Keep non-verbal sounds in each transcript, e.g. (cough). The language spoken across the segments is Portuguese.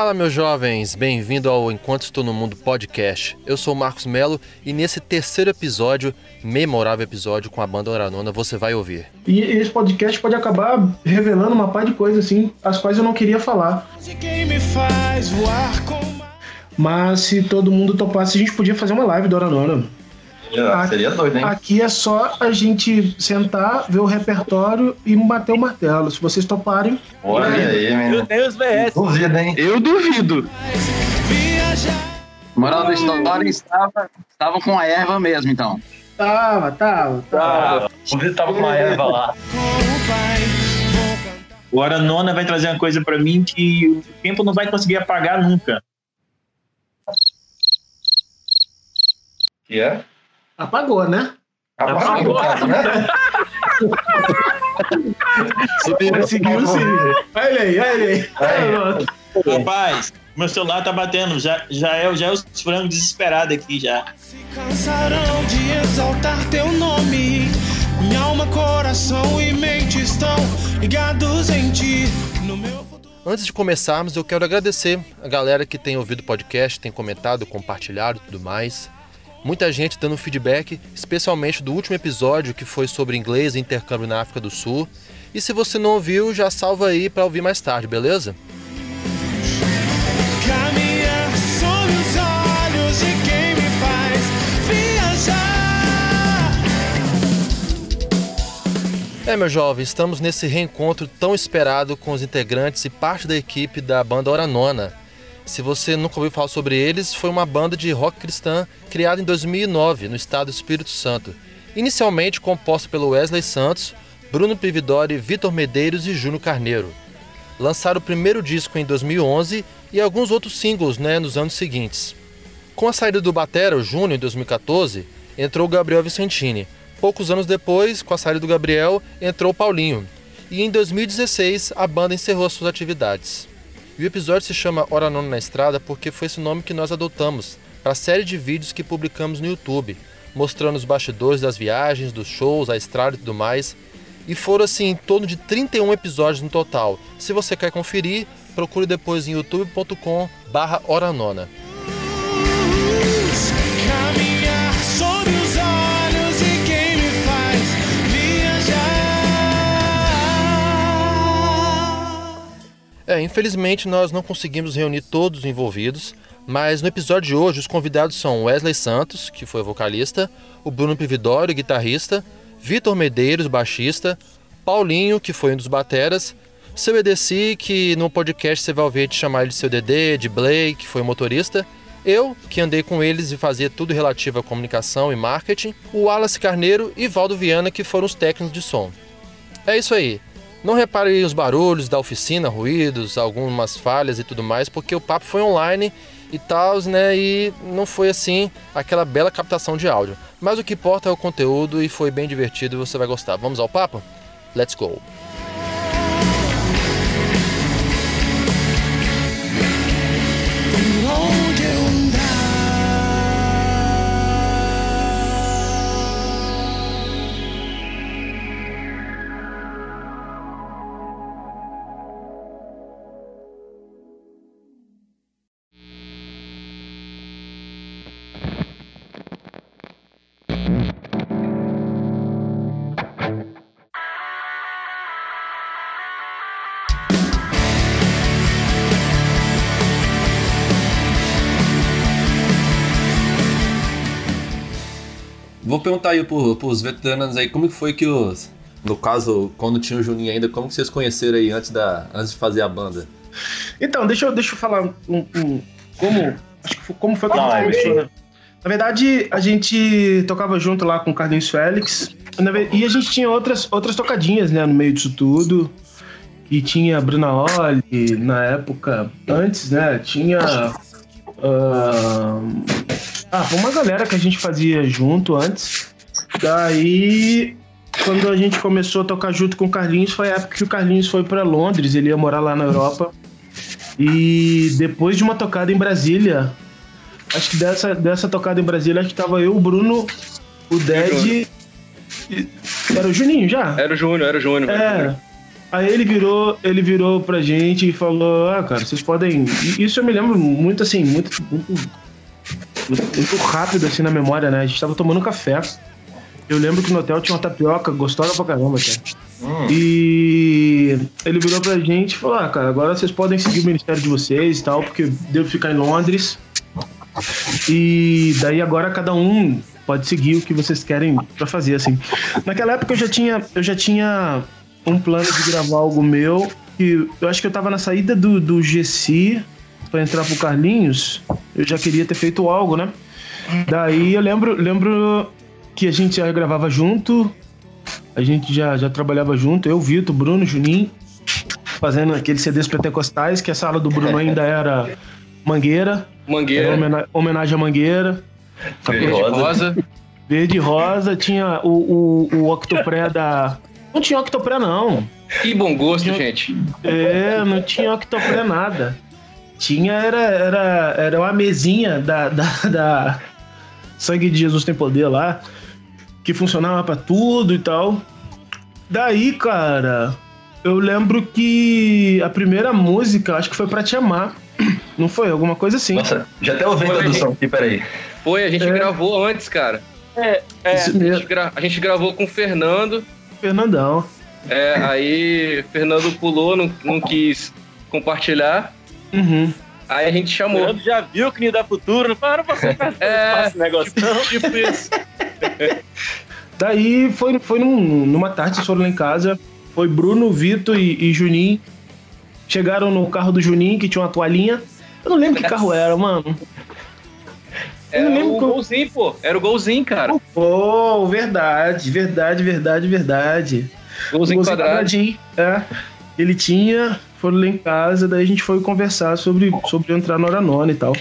Fala, meus jovens, bem-vindo ao Enquanto Estou no Mundo podcast. Eu sou o Marcos Melo e nesse terceiro episódio, memorável episódio com a banda Oranona, você vai ouvir. E esse podcast pode acabar revelando uma par de coisas assim, as quais eu não queria falar. Mas se todo mundo topasse, a gente podia fazer uma live do Oranona. Seria, seria doido, hein? Aqui é só a gente sentar, ver o repertório e bater o martelo. Se vocês toparem. Olha aí, Meu menino. Deus, VS. Duvido, hein? Eu duvido. Moral da história, estava, estavam com a erva mesmo, então. Tava, tava, tava. Ah, tava com uma erva lá. O Aranona vai trazer uma coisa pra mim que o tempo não vai conseguir apagar nunca. Que é? Apagou, né? Apagou, né? Conseguiu sim. Olha aí, olha aí. Aí. Rapaz, meu celular tá batendo. Já, já, é, já é os frangos desesperados aqui já. Se cansarão de exaltar teu nome. Minha alma, coração e mente estão ligados em ti. No meu futuro. Antes de começarmos, eu quero agradecer a galera que tem ouvido o podcast, tem comentado, compartilhado e tudo mais. Muita gente dando feedback, especialmente do último episódio que foi sobre inglês e intercâmbio na África do Sul. E se você não ouviu, já salva aí para ouvir mais tarde, beleza? É, meu jovem, estamos nesse reencontro tão esperado com os integrantes e parte da equipe da banda Oranona. Se você nunca ouviu falar sobre eles, foi uma banda de rock cristã criada em 2009 no estado do Espírito Santo. Inicialmente composta pelo Wesley Santos, Bruno Prividori, Vitor Medeiros e Júnior Carneiro. Lançaram o primeiro disco em 2011 e alguns outros singles né, nos anos seguintes. Com a saída do Batera, o Júnior, em 2014, entrou o Gabriel Vicentini. Poucos anos depois, com a saída do Gabriel, entrou o Paulinho. E em 2016, a banda encerrou suas atividades. E o episódio se chama Hora Nona na Estrada porque foi esse nome que nós adotamos para a série de vídeos que publicamos no YouTube, mostrando os bastidores das viagens, dos shows, a estrada e tudo mais. E foram assim em torno de 31 episódios no total. Se você quer conferir, procure depois em youtube.com/horanona. Caminhar É, infelizmente nós não conseguimos reunir todos os envolvidos, mas no episódio de hoje os convidados são Wesley Santos, que foi vocalista, o Bruno Pividório, guitarrista, Vitor Medeiros, baixista, Paulinho, que foi um dos bateras, seu EDC, que no podcast você vai ouvir te chamar de seu DD, de Blake, que foi motorista, eu, que andei com eles e fazia tudo relativo à comunicação e marketing, o Wallace Carneiro e Valdo Viana, que foram os técnicos de som. É isso aí. Não repare os barulhos da oficina, ruídos, algumas falhas e tudo mais, porque o papo foi online e tal, né? E não foi assim aquela bela captação de áudio. Mas o que importa é o conteúdo e foi bem divertido e você vai gostar. Vamos ao papo? Let's go! Vou perguntar aí pro, pros veteranos aí, como que foi que os. No caso, quando tinha o Juninho ainda, como que vocês conheceram aí antes, da, antes de fazer a banda? Então, deixa eu, deixa eu falar um, um- como, acho que foi- como foi que a Não, gente começou, né? Na verdade, a gente tocava junto lá com o Carlinhos Félix. E a gente tinha outras, outras tocadinhas, né, no meio disso tudo. E tinha a Bruna Oli, na época, antes, né, tinha... ah, Ah, foi uma galera que a gente fazia junto antes. Daí, quando a gente começou a tocar junto com o Carlinhos, foi a época que o Carlinhos foi pra Londres, ele ia morar lá na Europa. E depois de uma tocada em Brasília, acho que dessa, dessa tocada em Brasília, acho que tava eu, o Bruno, o Ded. e- Era o Juninho já? Era o Júnior, era o Júnior. É. Aí ele virou, ele virou pra gente e falou, ah, cara, vocês podem. Isso eu me lembro muito assim, muito, muito, muito rápido assim na memória, né? A gente tava tomando café. Eu lembro que no hotel tinha uma tapioca gostosa pra caramba, cara. E ele virou pra gente e falou, ah, cara, agora vocês podem seguir o ministério de vocês e tal, porque devo ficar em Londres. E daí agora cada um pode seguir o que vocês querem pra fazer, assim. Naquela época eu já tinha, eu já tinha um plano de gravar algo meu. Que eu acho que eu tava na saída do, do GC pra entrar pro Carlinhos. Eu já queria ter feito algo, né? Daí eu lembro, lembro que a gente já gravava junto. A gente já, já trabalhava junto. Eu, Vitor, Bruno, Juninho. Fazendo aqueles CDs pentecostais, que a sala do Bruno (laughs) ainda era Mangueira. Era Mangueira, homena- homenagem à Mangueira. Verde rosa. rosa. Verde e rosa, tinha o, o, o Octopré da. Não tinha Octopré, não. Que bom gosto, gente. É, não tinha Octopré nada. Tinha, era, era, era uma mesinha da, da, da Sangue de Jesus Tem Poder lá, que funcionava pra tudo e tal. Daí, cara, eu lembro que a primeira música, acho que foi pra Te Amar. (clears throat) Não foi? Alguma coisa assim. Nossa, já até ouvi a introdução aqui, peraí. Foi, a gente É. gravou antes, cara. É, é. Isso A gente, mesmo. gra- a gente gravou com o Fernando. Fernandão. É, aí Fernando pulou, não, não quis compartilhar. Uhum. Aí a gente O chamou. Fernando já viu que não dá futuro, não para pra você É. esse negócio. não. (laughs) Tipo isso. (laughs) Daí foi, foi num- numa tarde, vocês foram lá em casa. Foi Bruno, Vitor e, e Juninho. Chegaram no carro do Juninho, que tinha uma toalhinha. Eu não lembro que carro era, mano. Eu Era não lembro o qual- golzinho, pô. Era o golzinho, cara. Pô, verdade, verdade, verdade, verdade. Golzinho Golzinho quadrado. quadradinho, É. Ele tinha, foram lá em casa, daí a gente foi conversar sobre, sobre entrar no Oranona e tal.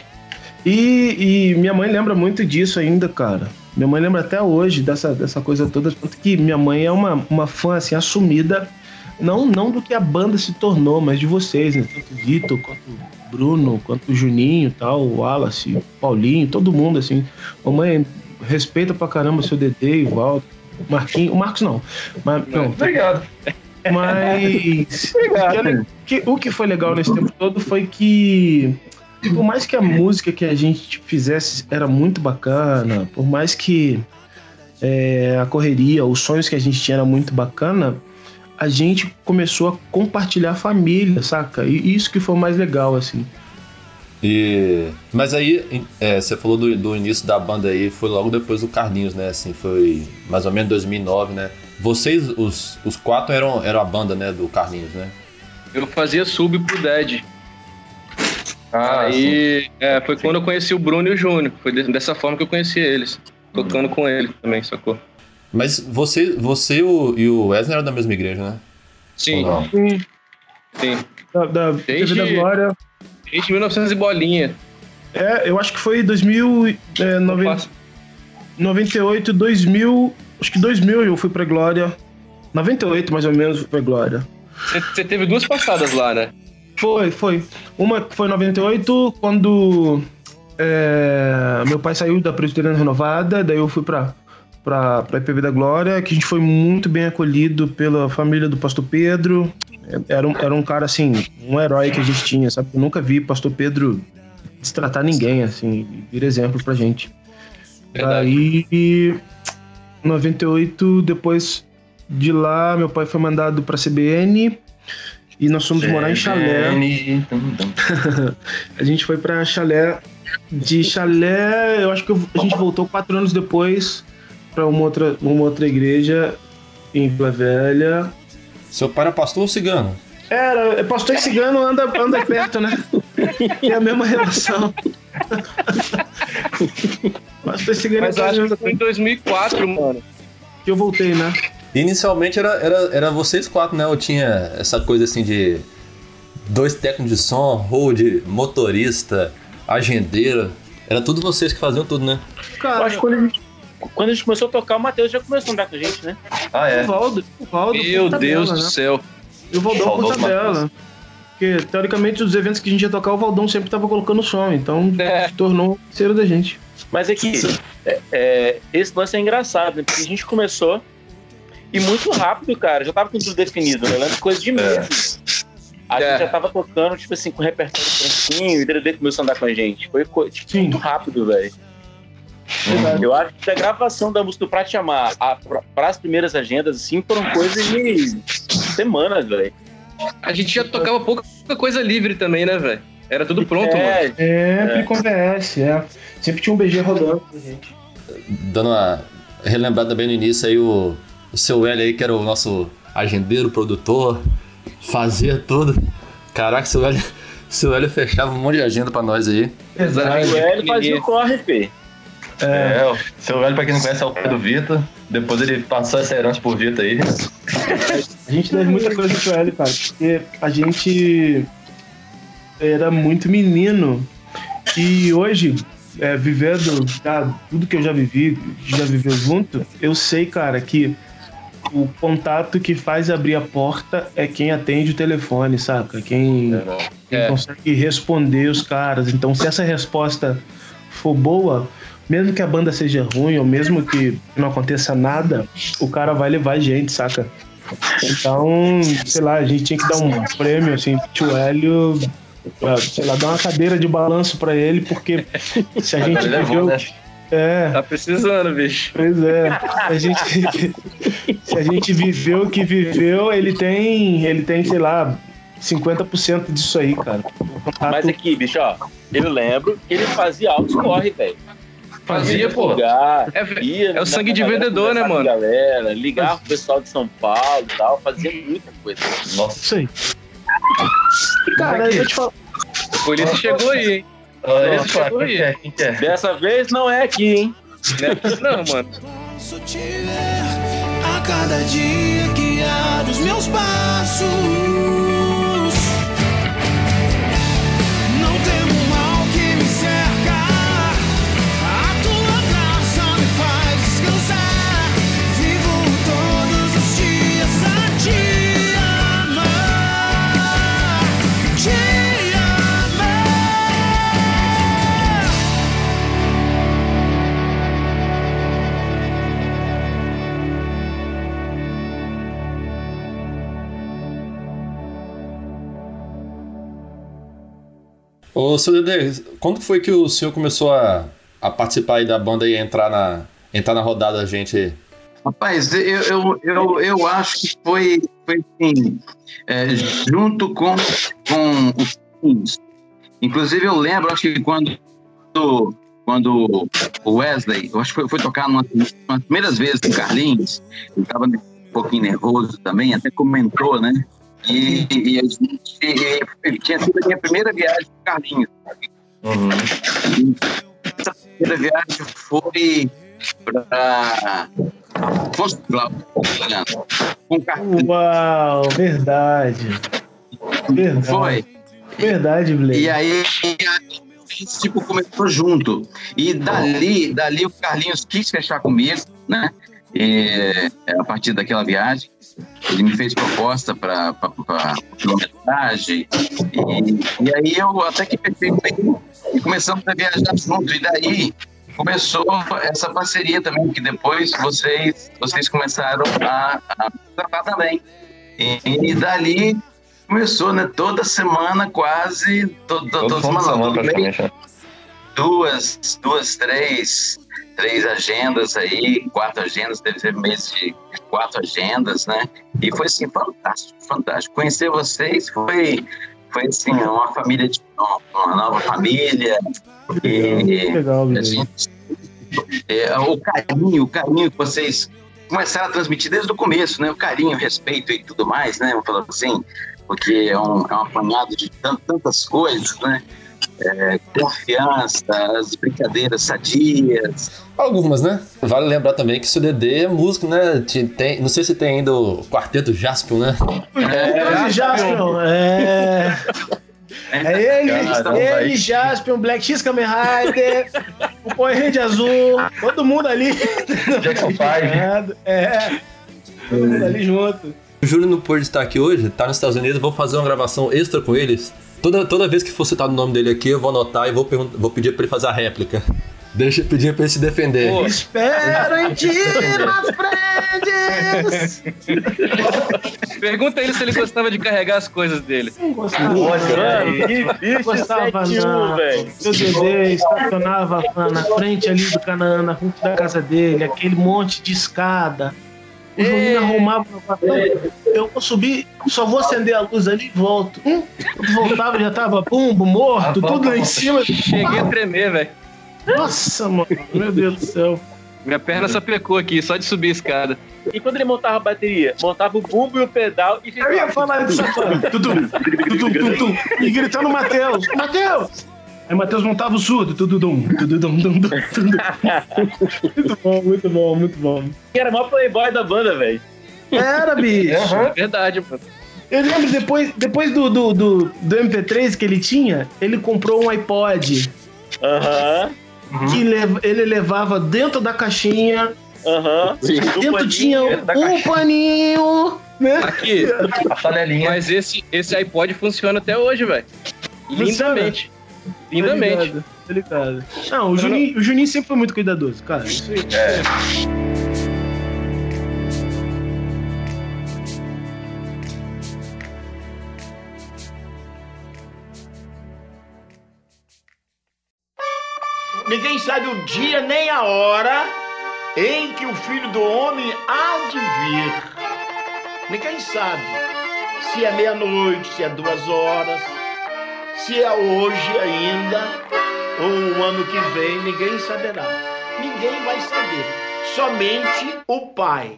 E, e minha mãe lembra muito disso ainda, cara. Minha mãe lembra até hoje dessa, dessa coisa toda, tanto que minha mãe é uma, uma fã assim, assumida, não, não do que a banda se tornou, mas de vocês, né? Tanto o Vitor, quanto o Bruno, quanto o Juninho tal, o Wallace, o Paulinho, todo mundo, assim. Mamãe respeita pra caramba o seu DD e o Marquinhos, o Marcos não. Mas, não, Obrigado. Mas (laughs) que- o que foi legal nesse tempo todo foi que, por mais que a música que a gente fizesse era muito bacana, por mais que é, a correria, os sonhos que a gente tinha era muito bacana, a gente começou a compartilhar a família, saca? E isso que foi o mais legal, assim. E, mas aí, é, você falou do, do início da banda aí, foi logo depois do Carlinhos, né? Assim, foi mais ou menos 2009, né? Vocês, os, os quatro, eram, eram a banda, né? Do Carlinhos, né? Eu fazia sub pro Dead. Ah, sim. Aí é, foi quando eu conheci o Bruno e o Júnior. Foi de- dessa forma que eu conheci eles. Tocando com ele também, sacou? Mas você, você e o- e o Wesley eram da mesma igreja, né? Sim? Sim. sim. Da, da Desde- da Glória. Desde 1900 e bolinha. É, eu acho que foi 2000, é, 90, Passo- 98, 2000. Acho que 2000 eu fui pra Glória. 98 mais ou menos fui pra Glória. Você teve duas passadas lá, né? Foi, foi. Uma foi em 98, quando é, meu pai saiu da Presbiteriana Renovada, daí eu fui pra, pra, pra IPV da Glória, que a gente foi muito bem acolhido pela família do Pastor Pedro. É, Era um, era um cara, assim, um herói que a gente tinha, sabe? Eu nunca vi Pastor Pedro destratar ninguém, assim, vir exemplo pra gente. Verdade. Aí, 98, depois de lá, meu pai foi mandado pra CBN e nós fomos morar em Chalé. CBN. (laughs) A gente foi pra Chalé. De Chalé, eu acho que a gente voltou quatro anos depois pra uma outra, uma outra igreja em Vila Velha. Seu pai era pastor ou cigano? Era, é pastor e cigano anda, anda perto, né? (laughs) É a mesma relação. (laughs) (laughs) Mas eu acho que foi em 2004, mano. que eu voltei, né? Inicialmente era, era, era vocês quatro, né? Eu tinha essa coisa assim de dois técnicos de som, hold, motorista, agendeiro. Era tudo vocês que faziam tudo, né? Eu Cara, acho que quando a, gente, quando a gente começou a tocar, o Matheus já começou a andar com a gente, né? Ah, o é. Valdo, o Valdo Meu por tabela, Deus né? do céu. E o Valdão Saudoso tabela. Porque, teoricamente, os eventos que a gente ia tocar, o Valdão sempre tava colocando som. Então, É. se tornou parceiro da gente. Mas é que é, é, esse lance é engraçado, né? Porque a gente começou E muito rápido, cara. Já tava com tudo definido, né? Lembro coisa de meses. A É. gente já tava tocando, tipo assim, com repertório prontinho, e o DDD começou a andar com a gente. Foi tipo, muito rápido, velho. Eu acho que a gravação da música do Pra Te Amar para as primeiras agendas, assim, foram coisas de semanas, velho. A gente já tocava pouca coisa livre também, né, velho? Era tudo pronto, mano. é, Sempre com VS, é. Sempre tinha um BG rodando pra gente. Dando uma relembrada bem no início aí, o, o seu L aí, que era o nosso agendeiro, produtor, fazia tudo. Caraca, seu L, (laughs) seu L fechava um monte de agenda pra nós aí. o Hélio fazia o corre, Fê. É, o seu velho, pra quem não conhece, é o pai do Vitor. Depois ele passou essa herança por Vitor aí. A gente deve muita coisa pro L, cara, porque a gente era muito menino e hoje, é, vivendo já, tudo que eu já vivi, já viveu junto, eu sei, cara, que o contato que faz abrir a porta é quem atende o telefone, saca? Quem, quem É. consegue responder os caras. Então, se essa resposta for boa, mesmo que a banda seja ruim, ou mesmo que não aconteça nada, o cara vai levar a gente, saca? Então, sei lá, a gente tinha que dar um prêmio, assim, pro Hélio, pra, sei lá, dar uma cadeira de balanço pra ele, porque se a gente levou, viveu. né? É, Tá precisando, bicho. Pois é. A gente, (laughs) se a gente viveu o que viveu, ele tem, ele tem, sei lá, 50% disso aí, cara. Mas aqui, bicho, ó, eu lembro que ele fazia altos corre, velho. Fazia, pô. Lugar, É, é o sangue de vendedor, né, mano? Galera, ligava pro pessoal de São Paulo e tal, fazia muita coisa. Nossa. Isso aí. E, cara, eu vou te falar. A polícia chegou aí, hein? Olha Nossa, chegou Quem que é? Quem que é? Dessa vez não é aqui, hein? Não, não, mano. Posso te ver a cada dia guiar os meus passos. Ô, seu quando foi que o senhor começou a, a participar aí da banda e entrar na, entrar na rodada da gente? Rapaz, eu, eu, eu, eu acho que foi, foi assim, é, junto com, com os Kings. Inclusive, eu lembro, acho que quando, quando o Wesley, eu acho que foi, foi tocar numa, nas primeiras vezes do Carlinhos, ele estava um pouquinho nervoso também, até comentou, né? E, e a gente, e ele tinha sido a minha primeira viagem com o Carlinhos. Uhum. Essa primeira viagem foi para Fosse Cláudio, com o Carlinhos. Uau, verdade. Verdade. Foi. Verdade, Blake. E aí, esse tipo começou junto. E dali, dali o Carlinhos quis fechar comigo, né? E, a partir daquela viagem, ele me fez proposta para quilometragem. E, e aí eu até que ele e começamos a viajar junto. E daí começou essa parceria também, que depois vocês, vocês começaram a, a tratar também. E, e dali começou, né? Toda semana, quase, todo, Todo toda semana, semana, praticamente, né? duas, duas, três, três agendas aí, quatro agendas, teve mês de quatro agendas, né? E foi assim, fantástico, fantástico. Conhecer vocês foi, foi assim, uma família, de, uma nova família. E Legal, gente, é, o carinho, o carinho que vocês começaram a transmitir desde o começo, né? O carinho, o respeito e tudo mais, né? Vamos falar assim, porque é um, é um apanhado de tan- tantas coisas, né? É, confiança, as brincadeiras sadias. Algumas, né? Vale lembrar também que o seu Dedê é músico, né? Te- Tem, não sei se tem ainda o quarteto Jaspion, né? É, Jaspion, é. É ele, Caramba, ele, vai. Jaspion, Black X Kamen Rider, o Power Ranger Azul, todo mundo ali. Jackson Five. É, todo mundo ali junto. O Júlio não pôde estar aqui hoje, tá nos Estados Unidos, vou fazer uma gravação extra com eles. Toda, toda vez que for citado o nome dele aqui, eu vou anotar e vou, vou pedir pra ele fazer a réplica. Deixa eu pedir pra ele se defender. Pô. Espero em ti, (laughs) my friend. Mendes! Pergunta ele se ele gostava de carregar as coisas dele. Não gostava. Mano, que Não bicho gostava 71, não. velho. Seu bebê estacionava na- na frente ali do Canaã, na frente da casa dele, aquele monte de escada. O Juninho arrumava no papel. Eu vou subir, só vou acender a luz ali e volto. Hum, quando voltava, já tava bumbo, morto, tudo lá em cima. Cheguei a tremer, velho. Nossa, mano, meu Deus do céu. Minha perna sapecou aqui, só de subir a escada. E quando ele montava a bateria? Montava o bumbo e o pedal e Eu ia ficava. falar disso agora. Tudo, tudo, tudo, e gritando Matheus, Matheus! Aí Matheus montava o surdo. Muito bom, muito bom, muito bom. Que era o maior playboy da banda, velho. Era, bicho. É verdade, mano. Eu lembro depois, depois do, do, do, do MP3 que ele tinha, ele comprou um iPod Aham, que lev- ele levava dentro da caixinha. aham. Do Dentro paninho. tinha um paninho, né? Aqui, A panelinha. mas esse, esse iPod funciona até hoje, velho. Funciona? Lindamente. Lindamente. Tá ligado, tá ligado. Não, o Juninho, o Juninho sempre foi muito cuidadoso, cara. Isso aí. É. Ninguém sabe o dia nem a hora em que o filho do homem há de vir. Ninguém sabe se é meia-noite, se é duas horas, se é hoje ainda ou o ano que vem, ninguém saberá. Ninguém vai saber. Somente o Pai.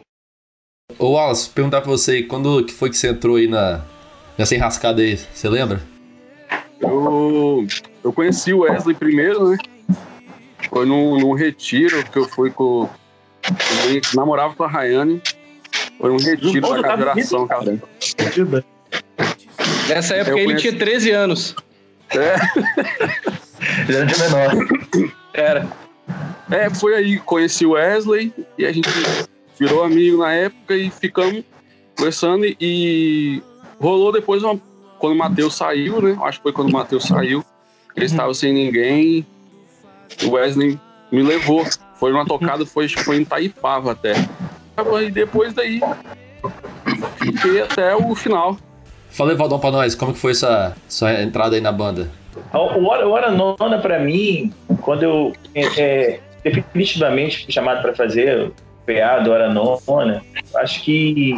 Ô Wallace, perguntar pra você aí, quando que foi que você entrou aí na, nessa enrascada aí? Você lembra? Eu, eu conheci o Wesley primeiro, né? Foi num, num retiro que eu fui com. Eu namorava com a Rayane. Foi um retiro da tá geração, cara. Nessa época Eu ele tinha 13 anos. É, Ele era de menor. Era. é, foi aí, conheci o Wesley e a gente virou amigo na época e ficamos conversando e, e rolou depois uma, quando o Matheus saiu, né? Acho que foi quando o Matheus saiu. Ele estava sem ninguém. O Wesley me levou. Foi uma tocada, foi, que foi em Taipava até. E depois daí fiquei até o final. Fala aí, Valdão, pra nós, como que foi essa sua entrada aí na banda? O Hora, Nona, pra mim, quando eu é, definitivamente fui chamado para fazer o PA do Hora Nona, acho que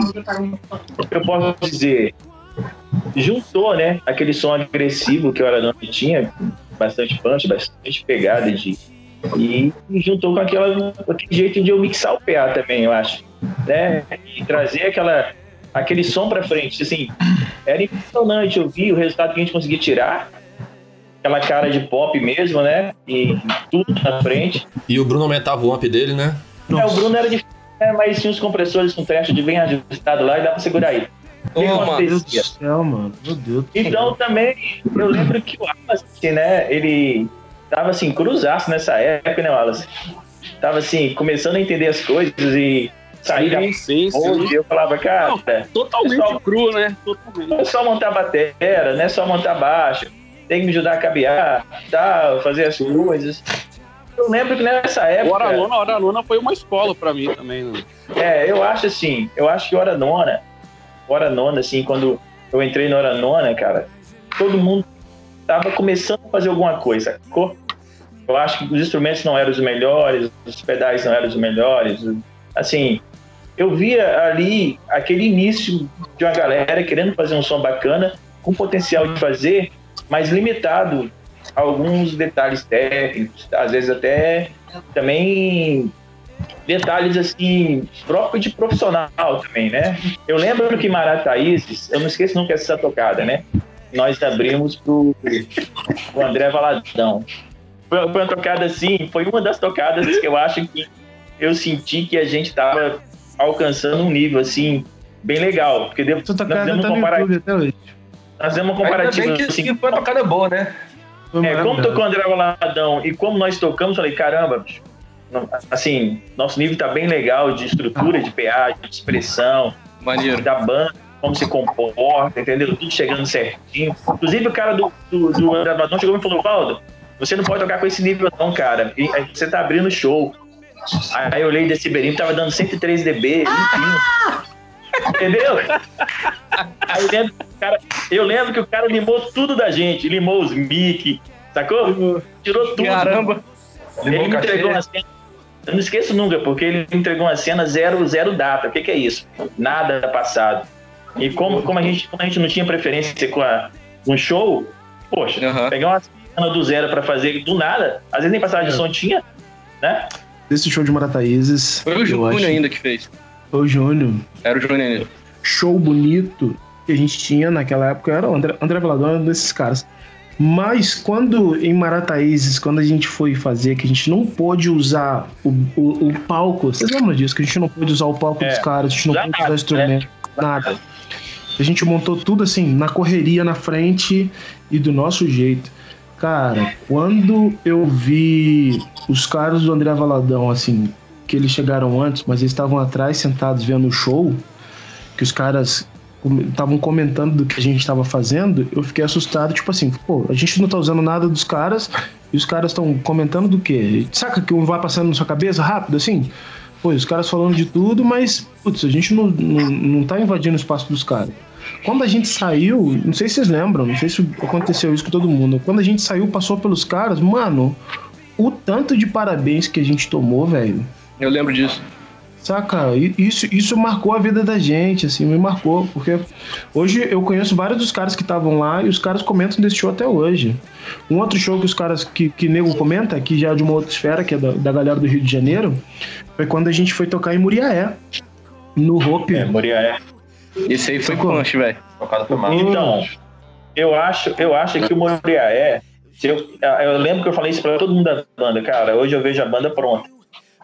eu posso dizer, juntou, né, aquele som agressivo que o Hora Nona tinha, bastante punch, bastante pegada de e juntou com aquela, aquele jeito de eu mixar o PA também, eu acho, né, e trazer aquela aquele som para frente, assim, era impressionante eu vi o resultado que a gente conseguia tirar aquela cara de pop mesmo, né? E tudo na frente. E o Bruno aumentava o amp dele, né? É, o Bruno era difícil, né? mas tinha uns compressores com teste de bem ajustado lá e dá pra segurar aí. O que Toma. Meu Deus acontecia? do céu, mano. Meu Deus. Então também, eu lembro que o Wallace, né, ele tava assim, cruzaço nessa época, né, Wallace? Tava assim, começando a entender as coisas e sair da Sim, sim, eu falava, cara, Totalmente Pessoal- cru, né? Totalmente. não é só montar bateria, não é só montar baixo, tem que me ajudar a cabear, tal, fazer as coisas. Eu lembro que nessa O época. Hora Nona, Hora Nona foi uma escola pra mim também, né? É, eu acho assim, eu acho que hora nona, hora nona, assim, quando eu entrei na hora nona, cara, todo mundo tava começando a fazer alguma coisa, sacou? Eu acho que os instrumentos não eram os melhores, os pedais não eram os melhores, assim, eu via ali aquele início de uma galera querendo fazer um som bacana, com potencial de fazer, mas limitado a alguns detalhes técnicos, às vezes até também detalhes assim, próprio de profissional também, né? Eu lembro que Marataízes, eu não esqueço nunca essa tocada, né? Nós abrimos pro, pro André Valadão. Foi, uma tocada assim, foi uma das tocadas que eu acho que eu senti que a gente tava alcançando um nível assim, bem legal. Porque devo, Essa nós tocada fizemos tá um comparativo. Até hoje. Nós fizemos um Ainda comparativo bem que, assim, que foi uma tocada boa, né? É, como tocou o André Valadão e como nós tocamos, falei, caramba, assim, nosso nível tá bem legal de estrutura, de PA, de expressão, Maneiro. da banda, como se comporta, entendeu? Tudo chegando certinho. Inclusive, o cara do, do, do André Valadão chegou e me falou, Valdo, você não pode tocar com esse nível não, cara. Você tá abrindo show. Aí eu olhei desse Ribeirinho, tava dando 103 dB, limpinho. Entendeu? Aí eu lembro, que o cara, eu lembro que o cara limou tudo da gente, limou os mic, sacou? Tirou tudo. Caramba. Ele Limou entregou uma cena. Eu não esqueço nunca, porque ele me entregou uma cena zero, zero data. O que, que é isso? Nada passado. E como, como, a gente, como a gente não tinha preferência com a, um show, poxa, Aham. pegar uma cena do zero pra fazer do nada, às vezes nem passagem de som tinha, né? Desse show de Marataízes. Foi o Júnior acho- ainda que fez. Foi o Júnior. Era o Júnior ainda. show bonito que a gente tinha naquela época era o André, André Velador, era um desses caras. Mas quando em Marataízes, quando a gente foi fazer, que a gente não pôde usar o, o, o palco, vocês lembram disso? Que a gente não pôde usar o palco É, dos caras, a gente não pôde usar o instrumento, nada. A gente montou tudo assim, na correria, na frente e do nosso jeito. Cara, quando eu vi os caras do André Valadão, assim, que eles chegaram antes, mas eles estavam atrás sentados vendo o show, que os caras estavam comentando do que a gente estava fazendo, eu fiquei assustado, tipo assim, pô, a gente não tá usando nada dos caras e os caras estão comentando do quê? Saca que um vai passando na sua cabeça rápido assim? Pô, os caras falando de tudo, mas, putz, a gente não, não, não tá invadindo o espaço dos caras. Quando a gente saiu, não sei se vocês lembram, não sei se aconteceu isso com todo mundo. Quando a gente saiu, passou pelos caras, mano, o tanto de parabéns que a gente tomou, velho. Eu lembro disso. Saca, isso, isso marcou a vida da gente, assim, me marcou, porque hoje eu conheço vários dos caras que estavam lá e os caras comentam desse show até hoje. Um outro show que os caras, que, que nego comenta, que já é de uma outra esfera, que é da, da galera do Rio de Janeiro, foi quando a gente foi tocar em Muriaé, no Hope. É, Moriaé. Esse aí foi punch, velho. Então, eu acho, eu acho que o Moriaé. Eu, eu lembro que eu falei isso pra todo mundo da banda, cara. Hoje eu vejo a banda pronta.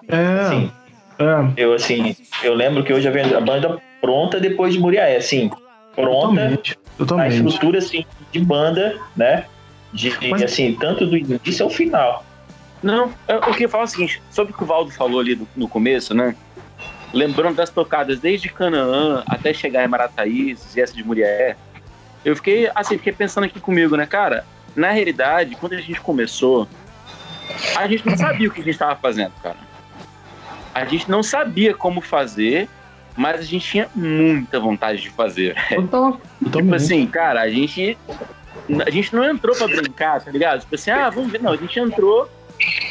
É, Assim, é, eu assim, eu lembro que hoje eu vejo a banda pronta depois de Moriaé, assim, pronta, totalmente, a totalmente. estrutura assim de banda, né? De Mas- assim, tanto do início ao final. Não, eu, eu queria falar o seguinte, sobre o que o Valdo falou ali no, no começo, né? Lembrando das tocadas desde Canaã até chegar em Marataízes e essa de Murié, eu fiquei, assim, fiquei pensando aqui comigo, né, cara? Na realidade, quando a gente começou, a gente não sabia o que a gente estava fazendo, cara. A gente não sabia como fazer, mas a gente tinha muita vontade de fazer. (laughs) Total, Tipo totalmente. assim, cara, a gente. A gente não entrou pra brincar, tá ligado? Tipo assim, ah, vamos ver. Não, a gente entrou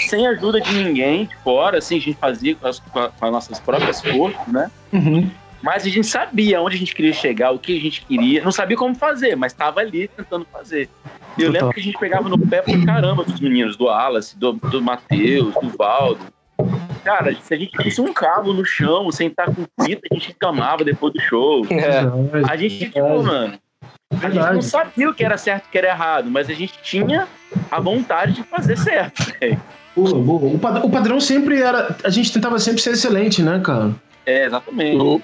sem ajuda de ninguém de fora, assim, a gente fazia com as, com as nossas próprias forças, né? Uhum. Mas a gente sabia onde a gente queria chegar, o que a gente queria. Não sabia como fazer, mas tava ali tentando fazer. E eu lembro que a gente pegava no pé pra caramba dos meninos, do Wallace, do, do Matheus, do Valdo. Cara, se a gente visse um cabo no chão, sem estar com fita, a gente reclamava depois do show. A gente, tipo, mano, a gente não sabia o que era certo e o que era errado, mas a gente tinha a vontade de fazer certo. (laughs) Boa, boa. O, pad- o padrão sempre era. A gente tentava sempre ser excelente, né, cara? É, exatamente. Eu-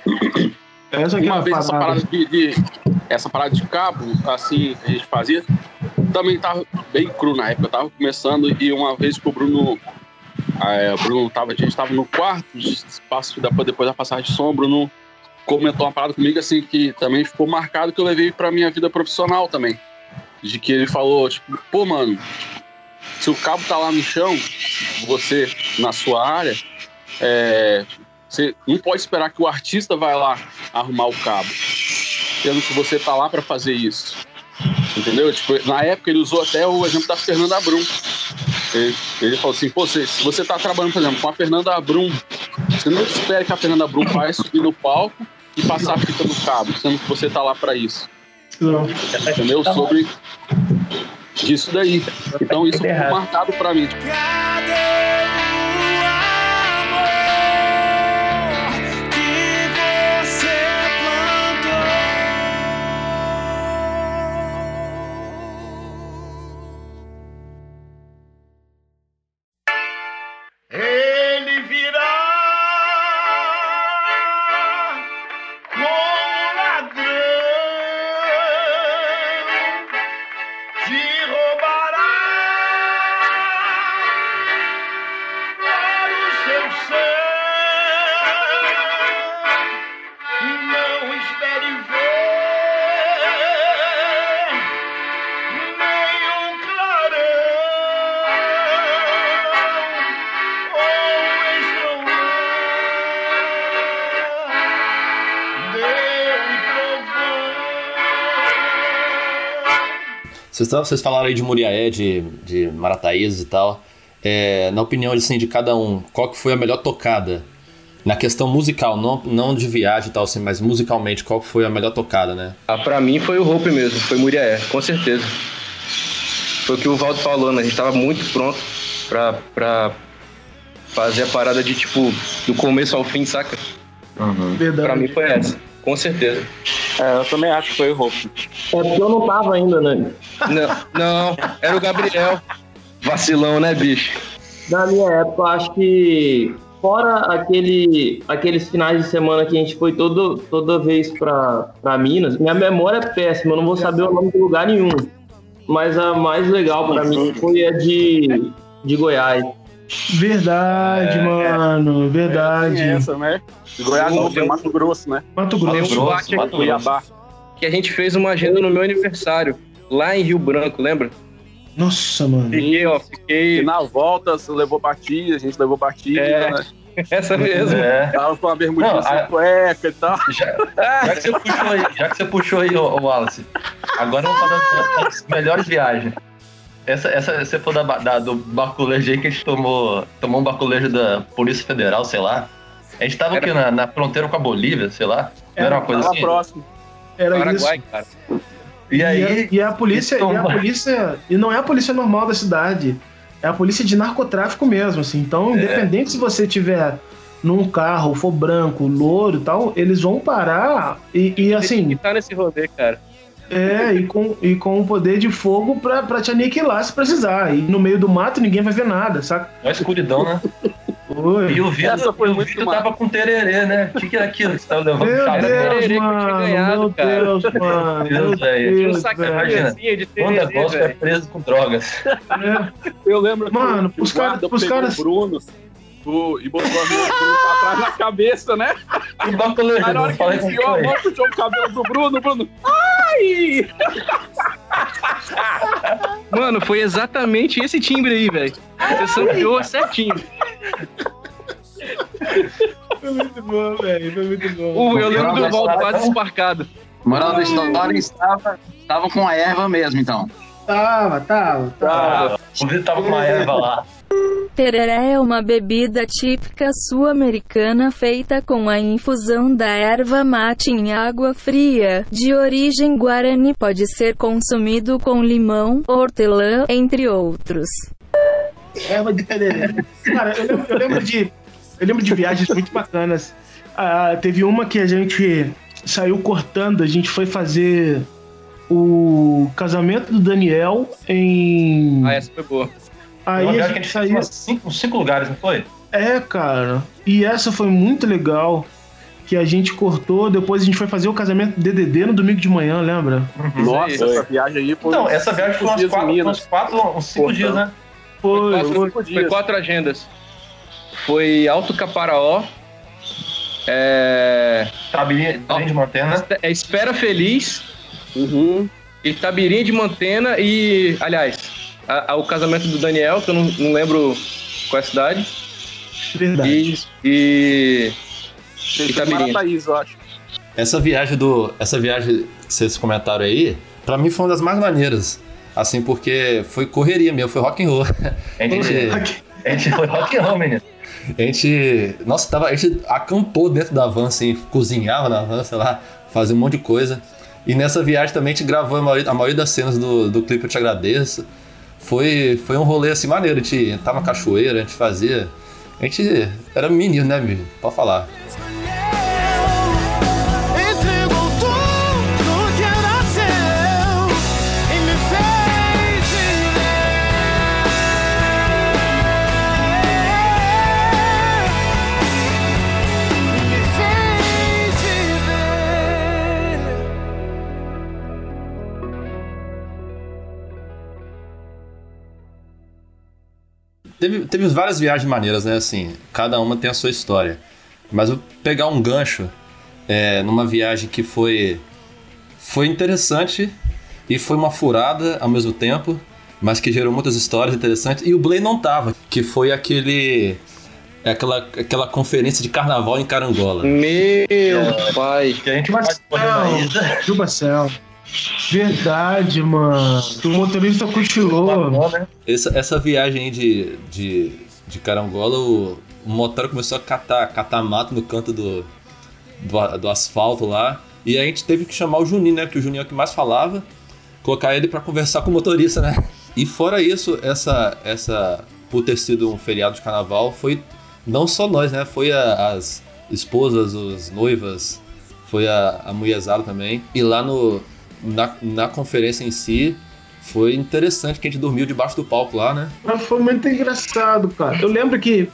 Essa aqui é Uma a vez essa parada. de, de- essa parada de cabo, assim, que a gente fazia, também tava bem cru na época. Eu tava começando e uma vez que o Bruno. é, o Bruno tava, a gente tava no quarto, de depois da passagem de som, Bruno comentou uma parada comigo assim que também ficou marcado que eu levei pra minha vida profissional também. De que ele falou, tipo, pô, mano, se o cabo tá lá no chão, você na sua área, é, você não pode esperar que o artista vai lá arrumar o cabo, sendo que você tá lá para fazer isso. Entendeu? Tipo, na época ele usou até o exemplo da Fernanda Brum. Ele, ele falou assim, pô, se, se você tá trabalhando, por exemplo, com a Fernanda Brum, você não espere que a Fernanda Brum vai subir no palco e passar a fita no cabo, sendo que você tá lá para isso. Não. Entendeu? Sobre isso daí. Então isso ficou errado. marcado para mim. Vocês, vocês falaram aí de Muriaé, de, de Marataízes e tal. É, na opinião assim, de cada um, qual que foi a melhor tocada? Na questão musical, não, não de viagem e tal, assim, mas musicalmente, qual que foi a melhor tocada, né? Ah, pra mim foi o Hope mesmo, foi Muriaé, com certeza. Foi o que o Valdo falou, né? A gente tava muito pronto pra, pra fazer a parada de tipo, do começo ao fim, saca? Verdade. Pra mim foi essa, com certeza. É, eu também acho que foi o Hope. É porque eu não tava ainda, né? Não, não, era o Gabriel. Vacilão, né, bicho? Na minha época, eu acho que fora aquele, aqueles finais de semana que a gente foi todo, toda vez pra, pra Minas, minha memória é péssima, eu não vou saber o nome de lugar nenhum. Mas a mais legal pra mim foi a de, de Goiás. Verdade, mano. Verdade. Tem essa, né? Goiás não, tem Mato Grosso, né? Mato Grosso. um bate aqui, Cuiabá. que a gente fez uma agenda no meu aniversário, lá em Rio Branco, lembra? Nossa, mano. Fiquei, ó, E fiquei. na volta você levou batida, a gente levou batida, É. né? (laughs) Essa mesmo. É. Tava com uma bermudinha Não, sem a- cueca e tal. Já, já que você puxou aí, já que você puxou aí, ô, ô Wallace, agora vamos falar das, das melhores viagens. Essa, essa, você falou da, da- do baculejo aí que a gente tomou, tomou um baculejo da Polícia Federal, sei lá. A gente tava aqui na, na fronteira com a Bolívia, sei lá. Não era uma coisa assim? próximo. Era Paraguai, isso. cara. E E a, aí, e a polícia, e a Toma. polícia, e não é a polícia normal da cidade, é a polícia de narcotráfico mesmo, assim. Então, independente se você tiver num carro, for branco, louro e tal, eles vão parar e, e, assim, tá nesse rolê, cara. É, e com, e com o poder de fogo pra, pra te aniquilar se precisar. E no meio do mato ninguém vai ver nada, saca? uma escuridão, né? Oi. E o Vitor, Essa foi o muito Vitor tava com tererê, né? O que, que era aquilo que você tava levando? Meu Chave? Deus, tererê que eu tinha mano, ganhado, meu cara. Deus, mano, meu Deus, velho. Tinha um assim de O tererê, negócio é preso com drogas. É. Eu lembro Mano, que os o guarda caras- os pegou caras- o Bruno e botou a mão pra trás na cabeça, né? E baculejo, Aí na hora que ele enfiou a mão, puxou o cabelo do Bruno, Bruno. Ai! Mano, foi exatamente esse timbre aí, velho. Você sampleou certinho. Foi muito bom, velho, foi muito bom. Uh, eu lembro do Valdo quase esparcado. Moral da história, estava, estavam com a erva mesmo, então. Tava, tava, tava. O Vitor tava com uma erva lá. Tereré é uma bebida típica sul-americana feita com a infusão da erva mate em água fria, de origem guarani. Pode ser consumido com limão, hortelã, entre outros. Erva de tereré. Cara, eu lembro, eu lembro de. Eu lembro de viagens muito bacanas. Ah, teve uma que a gente saiu cortando, a gente foi fazer o casamento do Daniel em. Ah, essa foi boa. Uma Aí a viagem que a gente saiu. cinco, uns cinco lugares, não foi? É, cara. E essa foi muito legal. Que a gente cortou, depois a gente foi fazer o casamento DDD no domingo de manhã, lembra? Nossa, Foi. essa viagem aí foi. Então, essa viagem foi quatro, quatro, uns cinco Portão. dias, né? Foi, quatro, foi. cinco foi dias. quatro agendas. Foi Alto Caparaó. É, Tabirinha de Montana. é Espera Feliz. Uhum. Itabirinha de Mantena e, aliás, a- a- o casamento do Daniel, que eu não, não lembro qual é a cidade. Verdade. E, e Itabirinha. Marataízes, eu acho. Essa viagem do. Essa viagem que vocês comentaram aí, pra mim foi uma das mais maneiras. Assim, porque foi correria mesmo, foi rock and roll. A gente, (laughs) a gente foi rock and roll, menino. A gente. Nossa, tava, a gente acampou dentro da van, assim, cozinhava na van, sei lá, fazia um monte de coisa. E nessa viagem também a gente gravou a maioria, a maioria das cenas do, do clipe Eu Te Agradeço. Foi, foi um rolê assim maneiro, a gente entrava na cachoeira, a gente fazia. A gente era menino, né, amigo? Pode falar. Teve, teve várias viagens maneiras, né? Assim, cada uma tem a sua história. Mas eu pegar um gancho é, numa viagem que foi, foi interessante e foi uma furada ao mesmo tempo, mas que gerou muitas histórias interessantes. E o Blay não tava, que foi aquele. Aquela, aquela conferência de carnaval em Carangola. Meu pai. Que a gente ida. Juba Céu. Verdade, mano. O motorista cochilou. Essa, essa viagem aí de, de, de carangola, o, o motor começou a catar, catar mato no canto do, do, do asfalto lá. E a gente teve que chamar o Juninho, né? Porque o Juninho é o que mais falava. Colocar ele pra conversar com o motorista, né? E fora isso, essa, essa por ter sido um feriado de carnaval, foi não só nós, né? Foi a- as esposas, as noivas, foi a, a mulherzada também. E lá no, na, na conferência em si, foi interessante que a gente dormiu debaixo do palco lá, né? Mas foi muito engraçado, cara. Eu lembro que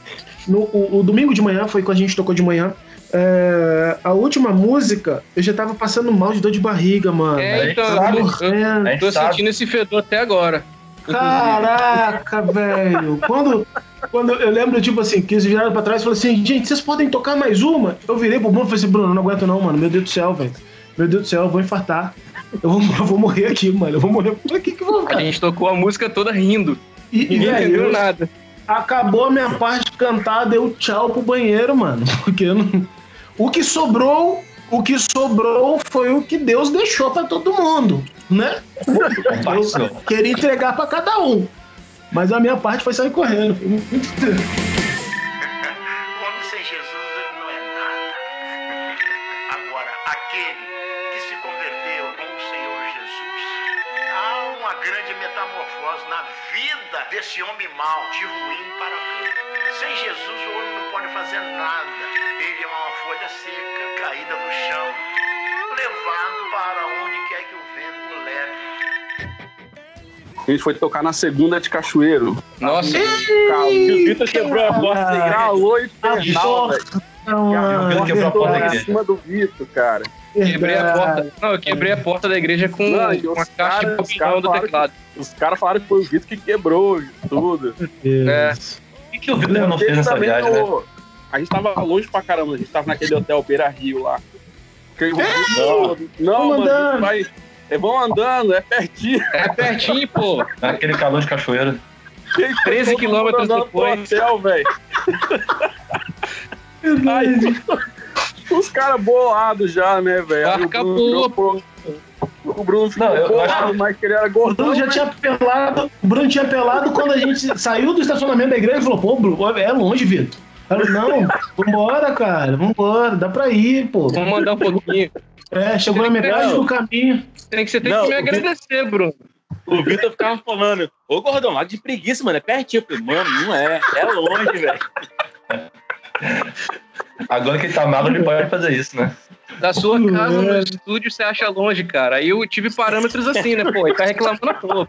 no, o, o domingo de manhã foi quando a gente tocou de manhã. é, a última música, eu já tava passando mal de dor de barriga, mano. É, então, morrendo. eu tô sentindo esse fedor até agora. Caraca, velho. Quando, quando eu lembro, tipo assim, que eles viraram pra trás e falaram assim: gente, vocês podem tocar mais uma? Eu virei pro Bruno e falei assim: Bruno, não aguento não, mano. Meu Deus do céu, velho. Meu Deus do céu, eu vou infartar. Eu vou, eu vou morrer aqui, mano. Eu vou morrer por aqui que eu vou, A cara. gente tocou a música toda rindo. E, e, Ninguém velho, entendeu eu- nada. Acabou a minha parte cantada, eu tchau pro banheiro, mano. (laughs) Porque eu não... o que sobrou, o que sobrou foi o que Deus deixou pra todo mundo, né? Eu queria entregar pra cada um. Mas a minha parte foi sair correndo. Foi muito- O homem sem Jesus desse homem mau, de ruim para bem. Sem Jesus o homem não pode fazer nada. Ele é uma folha seca, caída no chão, levado para onde quer que o vento o leve. A gente foi tocar na segunda de Cachoeiro. Nossa. E o Vitor quebrou a porta infernal, velho. Não, quebrou a porta Em cima do Vitor, cara. Quebrei a porta. Não, eu quebrei a porta da igreja com Não, uma caixa caras- de papelão do teclado. Os caras falaram que foi o Vitor que quebrou tudo. É. O que, que o Vitor não fez nessa viagem, né? A gente tava longe pra caramba, a gente tava naquele hotel Beira Rio lá. Que eu- Não, não, mano, andando. vai. É, vão andando, é pertinho. É pertinho, pô. Naquele calor de cachoeira. 13 Todo mundo quilômetros depois. hotel, velho. (laughs) Aí, os caras bolados já, né, velho? Aí o Marca Bruno boa, ficou- O Bruno ficou Não, eu- acho bolado, mas que ele era O gordão. Bruno já né? tinha pelado. O Bruno tinha pelado quando a gente saiu do estacionamento da igreja e falou: pô, Bruno, é longe, Vitor. Falei, não, vambora, cara, vambora, dá pra ir, pô. Vamos mandar um pouquinho. É, chegou na metade do caminho. Tem que, você tem Não, que me o Vitor- agradecer, Bruno. O Vitor ficava falando, ô gordão, lá de preguiça, mano, é pertinho. Eu falei, mano, não é, é longe, velho. (laughs) Agora que ele tá mal, ele pode fazer isso, né? Da sua casa no estúdio você acha longe, cara. Aí eu tive parâmetros assim, né, pô? E tá reclamando à toa.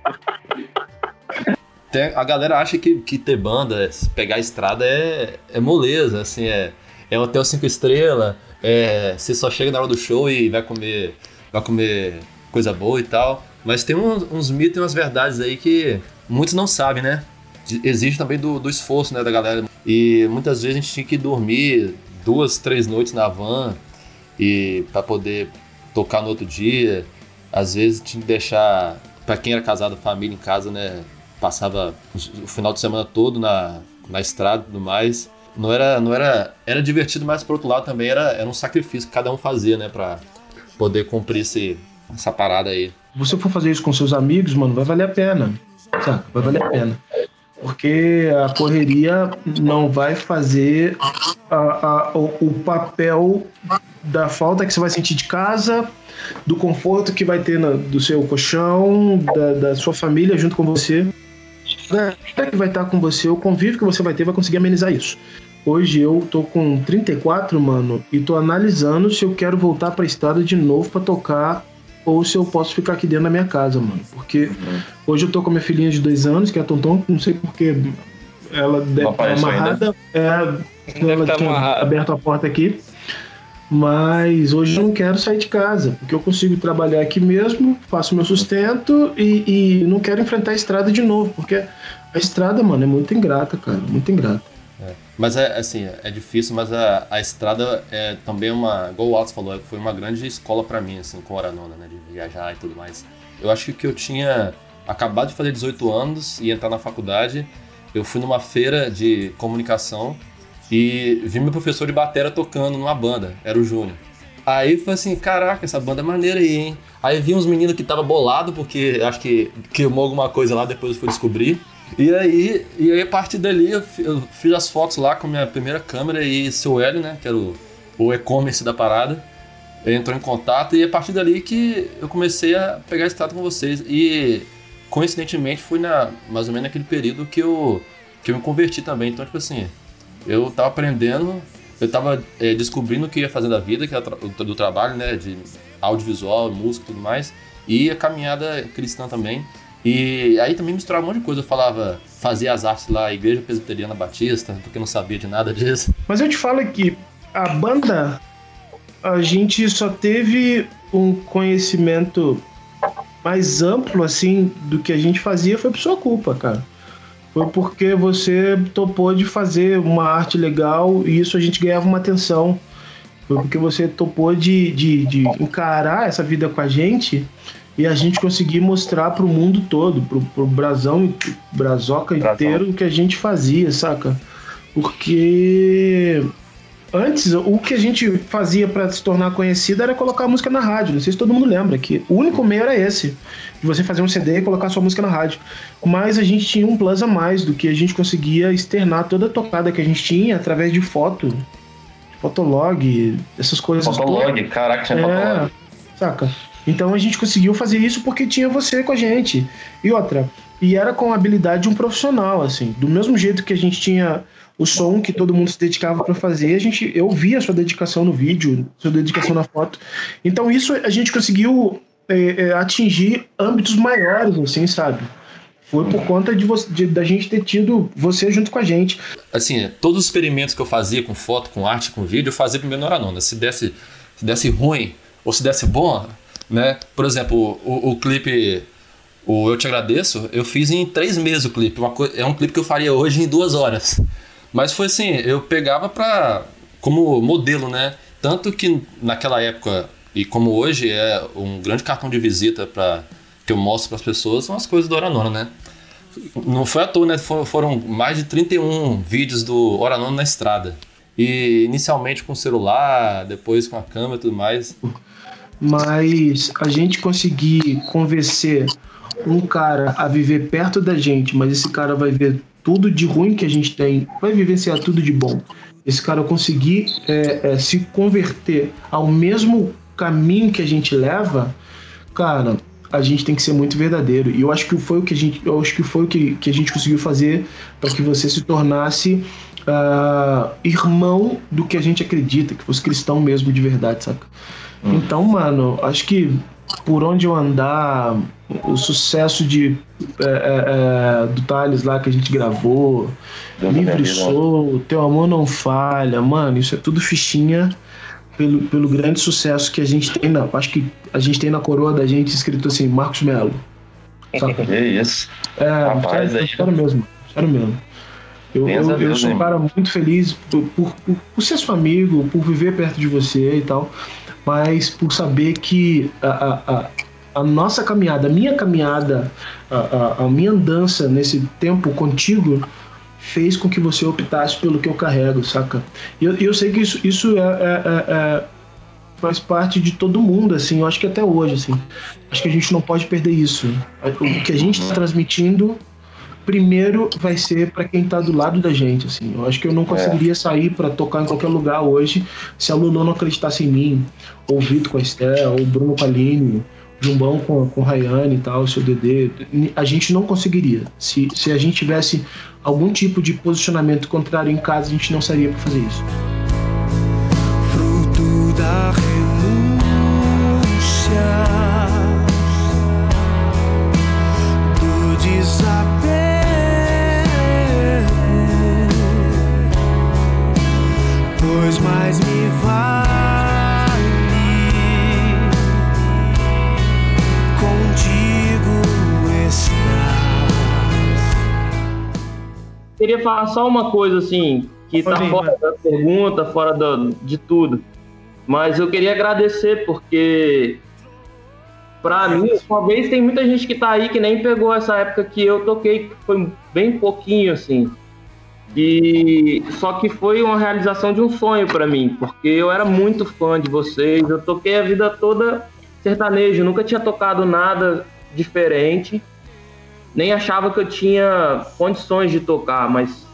Tem- a galera acha que, que ter banda, pegar a estrada é, é moleza, assim, é, é hotel cinco estrelas, é, você só chega na hora do show e vai comer, vai comer coisa boa e tal. Mas tem uns, uns mitos e umas verdades aí que muitos não sabem, né? Exige também do, do esforço, né, da galera. E muitas vezes a gente tinha que dormir duas, três noites na van e para poder tocar no outro dia. Às vezes tinha que deixar, para quem era casado, família em casa, né? Passava o final de semana todo na, na estrada e tudo mais. Não era, não era, era divertido, mas por outro lado também era, era um sacrifício que cada um fazia, né? Pra poder cumprir esse, essa parada aí. Se você for fazer isso com seus amigos, mano, vai valer a pena. Saca? Vai valer a pena. Porque a correria não vai fazer a- a- o, o papel da falta que você vai sentir de casa, do conforto que vai ter na- do seu colchão, da, da sua família junto com você. Né? que vai estar com você, o convívio que você vai ter vai conseguir amenizar isso. Hoje eu tô com 34, mano, e tô analisando se eu quero voltar pra estrada de novo pra tocar ou se eu posso ficar aqui dentro da minha casa, mano. Porque hoje eu tô com a minha filhinha de dois anos, que é a Tonton, não sei porque ela deve estar apareceu amarrada. É, ela tá tinha amarrada. aberto a porta aqui. Mas hoje eu não quero sair de casa, porque eu consigo trabalhar aqui mesmo, faço meu sustento e, e não quero enfrentar a estrada de novo, porque a estrada, mano, é muito ingrata, cara, muito ingrata. Mas é assim, é difícil, mas a, a estrada é também uma, igual o Altos falou, foi uma grande escola pra mim, assim, com hora nona, né, de viajar e tudo mais. Eu acho que eu tinha acabado de fazer 18 anos e entrar na faculdade, eu fui numa feira de comunicação e vi meu professor de batera tocando numa banda, era o Júnior. Aí foi assim, caraca, essa banda é maneira aí, hein? Aí vi uns meninos que tava bolado, porque acho que queimou alguma coisa lá, depois eu fui descobrir. E aí, e aí a partir dali eu, eu fiz as fotos lá com minha primeira câmera e seu Hélio, né, que era o, o e-commerce da parada, entrou em contato e a partir dali que eu comecei a pegar esse com vocês. E coincidentemente foi na, mais ou menos naquele período que eu, que eu me converti também. Então, tipo assim, eu tava aprendendo, eu tava eh, descobrindo o que ia fazer da vida, que era do, do trabalho, né, de audiovisual, música e tudo mais, e a caminhada cristã também. E aí também misturava um monte de coisa. Eu falava, fazia as artes lá, Igreja Presbiteriana Batista, porque eu não sabia de nada disso. Mas eu te falo que a banda, a gente só teve um conhecimento mais amplo, assim, do que a gente fazia foi por sua culpa, cara. Foi porque você topou de fazer uma arte legal e isso a gente ganhava uma atenção. Foi porque você topou de, de, de encarar essa vida com a gente e a gente conseguir mostrar pro mundo todo, pro, pro brasão, brazoca inteiro o que a gente fazia, saca? Porque antes o que a gente fazia pra se tornar conhecido era colocar a música na rádio. Não sei se todo mundo lembra que o único meio era esse, de você fazer um CD e colocar sua música na rádio. Mas a gente tinha um plus a mais do que a gente conseguia externar toda a tocada que a gente tinha através de foto, fotolog, essas coisas. Fotolog, caraca, tinha fotolog. Saca? Então a gente conseguiu fazer isso porque tinha você com a gente. E outra, e era com a habilidade de um profissional, assim. Do mesmo jeito que a gente tinha o som que todo mundo se dedicava para fazer, a gente, eu via a sua dedicação no vídeo, sua dedicação na foto. Então isso a gente conseguiu é, é, atingir âmbitos maiores, assim, sabe? Foi por conta de, você, de da gente ter tido você junto com a gente. Assim, todos os experimentos que eu fazia com foto, com arte, com vídeo, eu fazia primeiro na hora nona. Se desse, se desse ruim ou se desse bom, né? Por exemplo, o, o clipe o Eu Te Agradeço, eu fiz em três meses o clipe. É um clipe que eu faria hoje em duas horas. Mas foi assim, eu pegava pra, como modelo, né? Tanto que naquela época, e como hoje é um grande cartão de visita para que eu mostro para as pessoas, são as coisas do Hora Nona, né? Não foi à toa, né? For- Foram mais de 31 vídeos do Hora Nona na estrada. E inicialmente com celular, depois com a câmera e tudo mais. Mas a gente conseguir convencer um cara a viver perto da gente, mas esse cara vai ver tudo de ruim que a gente tem, vai vivenciar tudo de bom. Esse cara conseguir é, é, se converter ao mesmo caminho que a gente leva, cara, a gente tem que ser muito verdadeiro. E eu acho que foi o que a gente, eu acho que foi o que, que a gente conseguiu fazer para que você se tornasse ah, irmão do que a gente acredita, que fosse cristão mesmo de verdade, saca? Então, mano, acho que por onde eu andar, o sucesso de é, é, é, do Thales lá que a gente gravou, Deus Livre abençoe. Sou, Teu Amor Não Falha, mano, isso é tudo fichinha pelo, pelo grande sucesso que a gente tem na. Acho que a gente tem na coroa da gente escrito assim, Marcos Melo. Saca? (laughs) Que isso. É, Rapaz, sério, aí- sério mesmo, sério mesmo. Eu, eu, eu Deus, sou um cara muito feliz por, por, por, por ser seu amigo, por viver perto de você e tal, mas por saber que a, a, a, a nossa caminhada, a minha caminhada, a, a, a minha andança nesse tempo contigo fez com que você optasse pelo que eu carrego, saca? E eu, eu sei que isso, isso é, é- é- é- faz parte de todo mundo, assim, eu acho que até hoje, assim. Acho que a gente não pode perder isso. O que a gente está transmitindo primeiro vai ser para quem tá do lado da gente, assim. Eu acho que eu não conseguiria sair para tocar em qualquer lugar hoje se a Lulu não acreditasse em mim, ou o Vitor com a Esté, ou o Bruno com a Aline, o Jumbão com, com o Rayane e tal, o seu Dedê. A gente não conseguiria. Se, se a gente tivesse algum tipo de posicionamento contrário em casa, a gente não sairia para fazer isso. fruto da Queria falar só uma coisa assim, que tá ir, fora da pergunta, fora do- de tudo. Mas eu queria agradecer porque pra mim, talvez tem muita gente que tá aí que nem pegou essa época que eu toquei, que foi bem pouquinho assim. E só que foi uma realização de um sonho pra mim, porque eu era muito fã de vocês. Eu toquei a vida toda sertanejo, nunca tinha tocado nada diferente. Nem achava que eu tinha condições de tocar, mas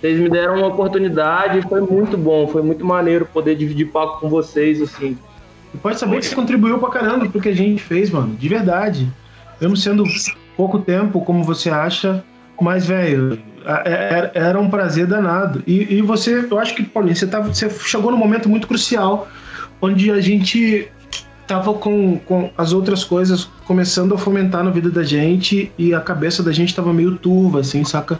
vocês me deram uma oportunidade e foi muito bom, foi muito maneiro poder dividir palco com vocês, assim. E pode saber que você contribuiu pra caramba pro que a gente fez, mano. De verdade. Mesmo sendo pouco tempo, como você acha, mas, velho, a- é- era, um prazer danado. E, e você, eu acho que, Paulinho, você, tava, você chegou num momento muito crucial, onde a gente tava com, com as outras coisas começando a fomentar na vida da gente e a cabeça da gente tava meio turva, assim, saca?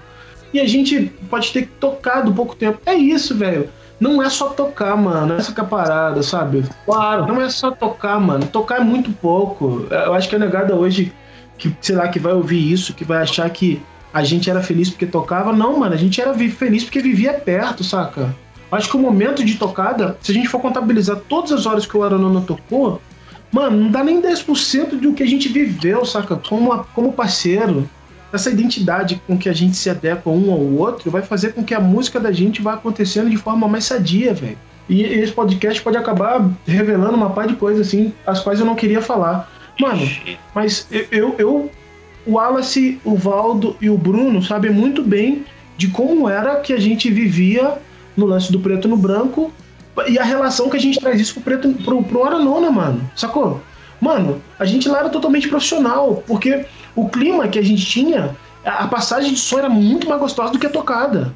E a gente pode ter tocado pouco tempo. É isso, velho. Não é só tocar, mano. Essa que é a parada, sabe? Claro. Não é só tocar, mano. Tocar é muito pouco. Eu acho que a negada hoje, que, sei lá, que vai ouvir isso, que vai achar que a gente era feliz porque tocava. Não, mano. A gente era feliz porque vivia perto, saca? Acho que o momento de tocada, se a gente for contabilizar todas as horas que o Aranona tocou, mano, não dá nem 10% do que a gente viveu, saca? Como, a- como parceiro essa identidade com que a gente se adequa um ao outro vai fazer com que a música da gente vá acontecendo de forma mais sadia, velho. E esse podcast pode acabar revelando uma par de coisas assim, as quais eu não queria falar. Mano, mas eu, eu, eu- o Wallace, o Valdo e o Bruno sabem muito bem de como era que a gente vivia no lance do preto no branco e a relação que a gente traz isso pro preto pro, pro Aranona, mano. Sacou? Mano, a gente lá era totalmente profissional, porque o clima que a gente tinha, a passagem de som era muito mais gostosa do que a tocada.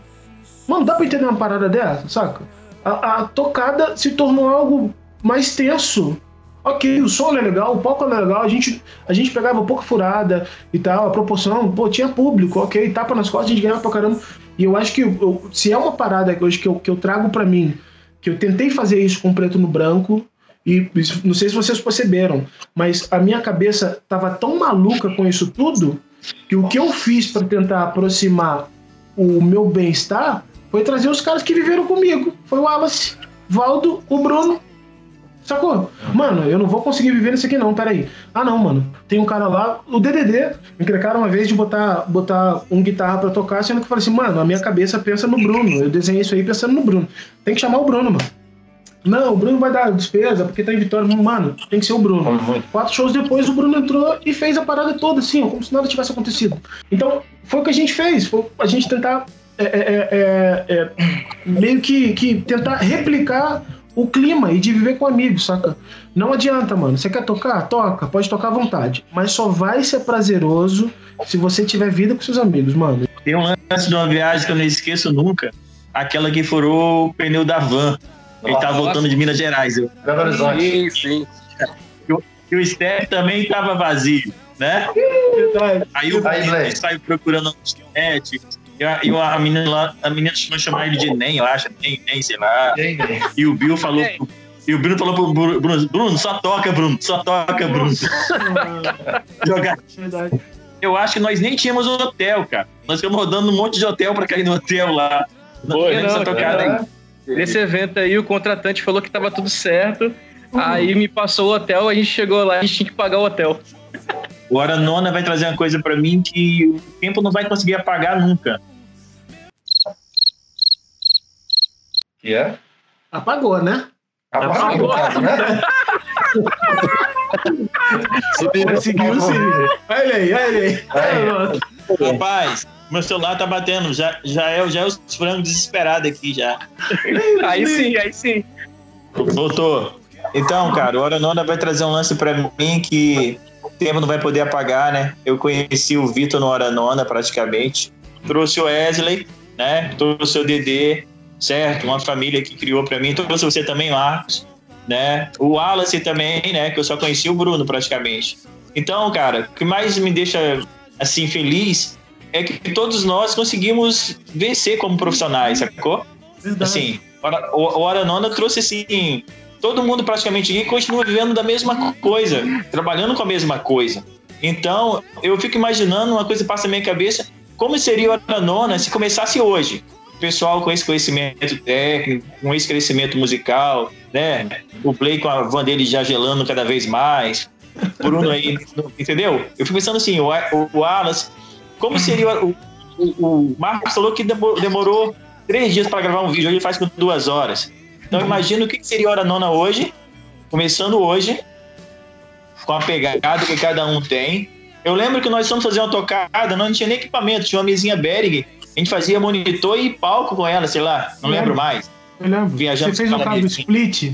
Mano, dá pra entender uma parada dessa, saca? A, a tocada se tornou algo mais tenso. Ok, o som é legal, o palco é legal, a gente, a gente pegava pouca furada e tal, a proporção, pô, tinha público, ok, tapa nas costas, a gente ganhava pra caramba. E eu acho que eu- se é uma parada que hoje que eu, que eu trago pra mim, que eu tentei fazer isso com preto no branco, e não sei se vocês perceberam, mas a minha cabeça tava tão maluca com isso tudo que o que eu fiz para tentar aproximar o meu bem-estar foi trazer os caras que viveram comigo. Foi o Wallace, Valdo, o Bruno. Sacou? Mano, eu não vou conseguir viver nisso aqui não, peraí. Ah não, mano. Tem um cara lá, o DDD, me crecaram uma vez de botar, botar um guitarra pra tocar, sendo que eu falei assim, mano, a minha cabeça pensa no Bruno. Eu desenhei isso aí pensando no Bruno. Tem que chamar o Bruno, mano. Não, o Bruno vai dar despesa porque tá em Vitória. Mano, tem que ser o Bruno. Quatro shows depois, o Bruno entrou e fez a parada toda, assim, como se nada tivesse acontecido. Então, foi o que a gente fez. Foi a gente tentar é, é, é, é, meio que, que tentar replicar o clima e de viver com amigos, saca? Não adianta, mano. Você quer tocar? Toca, pode tocar à vontade. Mas só vai ser prazeroso se você tiver vida com seus amigos, mano. Tem um lance de uma viagem que eu não esqueço nunca. Aquela que furou o pneu da van. Ele tava Nossa. voltando de Minas Gerais. Eu. Belo Horizonte. Sim, sim. E o- o step também tava vazio, né? Aí o Aí, saiu procurando na internet. E a, e a menina lá, a menina chegou a chamar ele de Nem, eu acho, Nem, Nem, sei lá. E o Bill falou. pro- E o Bruno falou pro Bru- Bruno, Bruno, só toca, Bruno, só toca, Bruno. (laughs) Jogar. Eu acho que nós nem tínhamos hotel, cara. Nós ficamos rodando um monte de hotel pra cair no hotel lá. Foi, não, tocada cara. aí. Nesse evento aí, o contratante falou que tava tudo certo. Aí me passou o hotel, a gente chegou lá, a gente tinha que pagar o hotel. O Hora Nona vai trazer uma coisa pra mim que o tempo não vai conseguir apagar nunca. Que é? Apagou, né? Apagou, né? Conseguiu sim. Olha ele aí, olha ele aí. Rapaz, meu celular tá batendo. Já, já, é, já é os frangos desesperados aqui já. Aí sim, aí sim. Voltou. Então, cara, o Hora Nona vai trazer um lance pra mim que tempo não vai poder apagar, né? Eu conheci o Vitor no Hora Nona, praticamente. Trouxe o Wesley, né? Trouxe o Dedê, certo? Uma família que criou pra mim. Trouxe você também, Marcos, né? O Wallace também, né? Que eu só conheci o Bruno, praticamente. Então, cara, o que mais me deixa, assim, feliz é que todos nós conseguimos vencer como profissionais, sacou? Assim, Hora- o o Hora Nona trouxe assim. Todo mundo praticamente aqui continua vivendo da mesma coisa, trabalhando com a mesma coisa. Então, eu fico imaginando uma coisa passa na minha cabeça: como seria Hora Nona se começasse hoje? O pessoal com esse conhecimento técnico, com esse crescimento musical, né? O Play com a van dele já gelando cada vez mais. Bruno aí, entendeu? Eu fico pensando assim: o, o como seria o, o, o Marcos falou que demo- demorou três dias para gravar um vídeo, hoje ele faz com duas horas. Então imagina o que seria Hora Nona hoje, começando hoje, com a pegada que cada um tem. Eu lembro que nós fomos fazer uma tocada, não tinha nem equipamento, tinha uma mesinha Behring, a gente fazia monitor e palco com ela, sei lá, não lembro mais. Eu lembro. Viajando Você fez um cabo ela. split?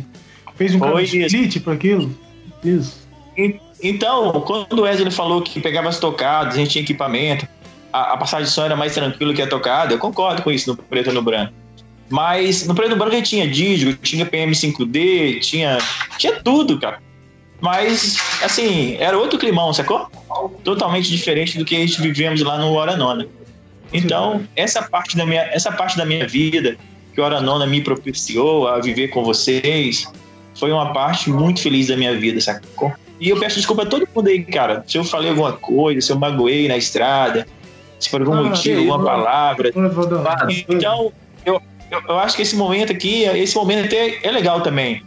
Fez um Foi isso. split para aquilo? Isso. Então, quando o Wesley falou que pegava as tocadas, a gente tinha equipamento, a, a passagem de som era mais tranquilo que a tocada, eu concordo com isso no preto e no branco. Mas no preto e branco gente tinha dígito, tinha PM5D, tinha, tinha tudo, cara. Mas, assim, era outro climão, sacou? Totalmente diferente do que a gente vivemos lá no Hora Nona. Então, essa parte da minha, essa parte da minha vida que o Hora Nona me propiciou a viver com vocês, foi uma parte muito feliz da minha vida, sacou? E eu peço desculpa a todo mundo aí, cara. Se eu falei alguma coisa, se eu magoei na estrada, se por algum Ah, motivo, alguma palavra. Então, eu, eu, eu acho que esse momento aqui, esse momento até é legal também.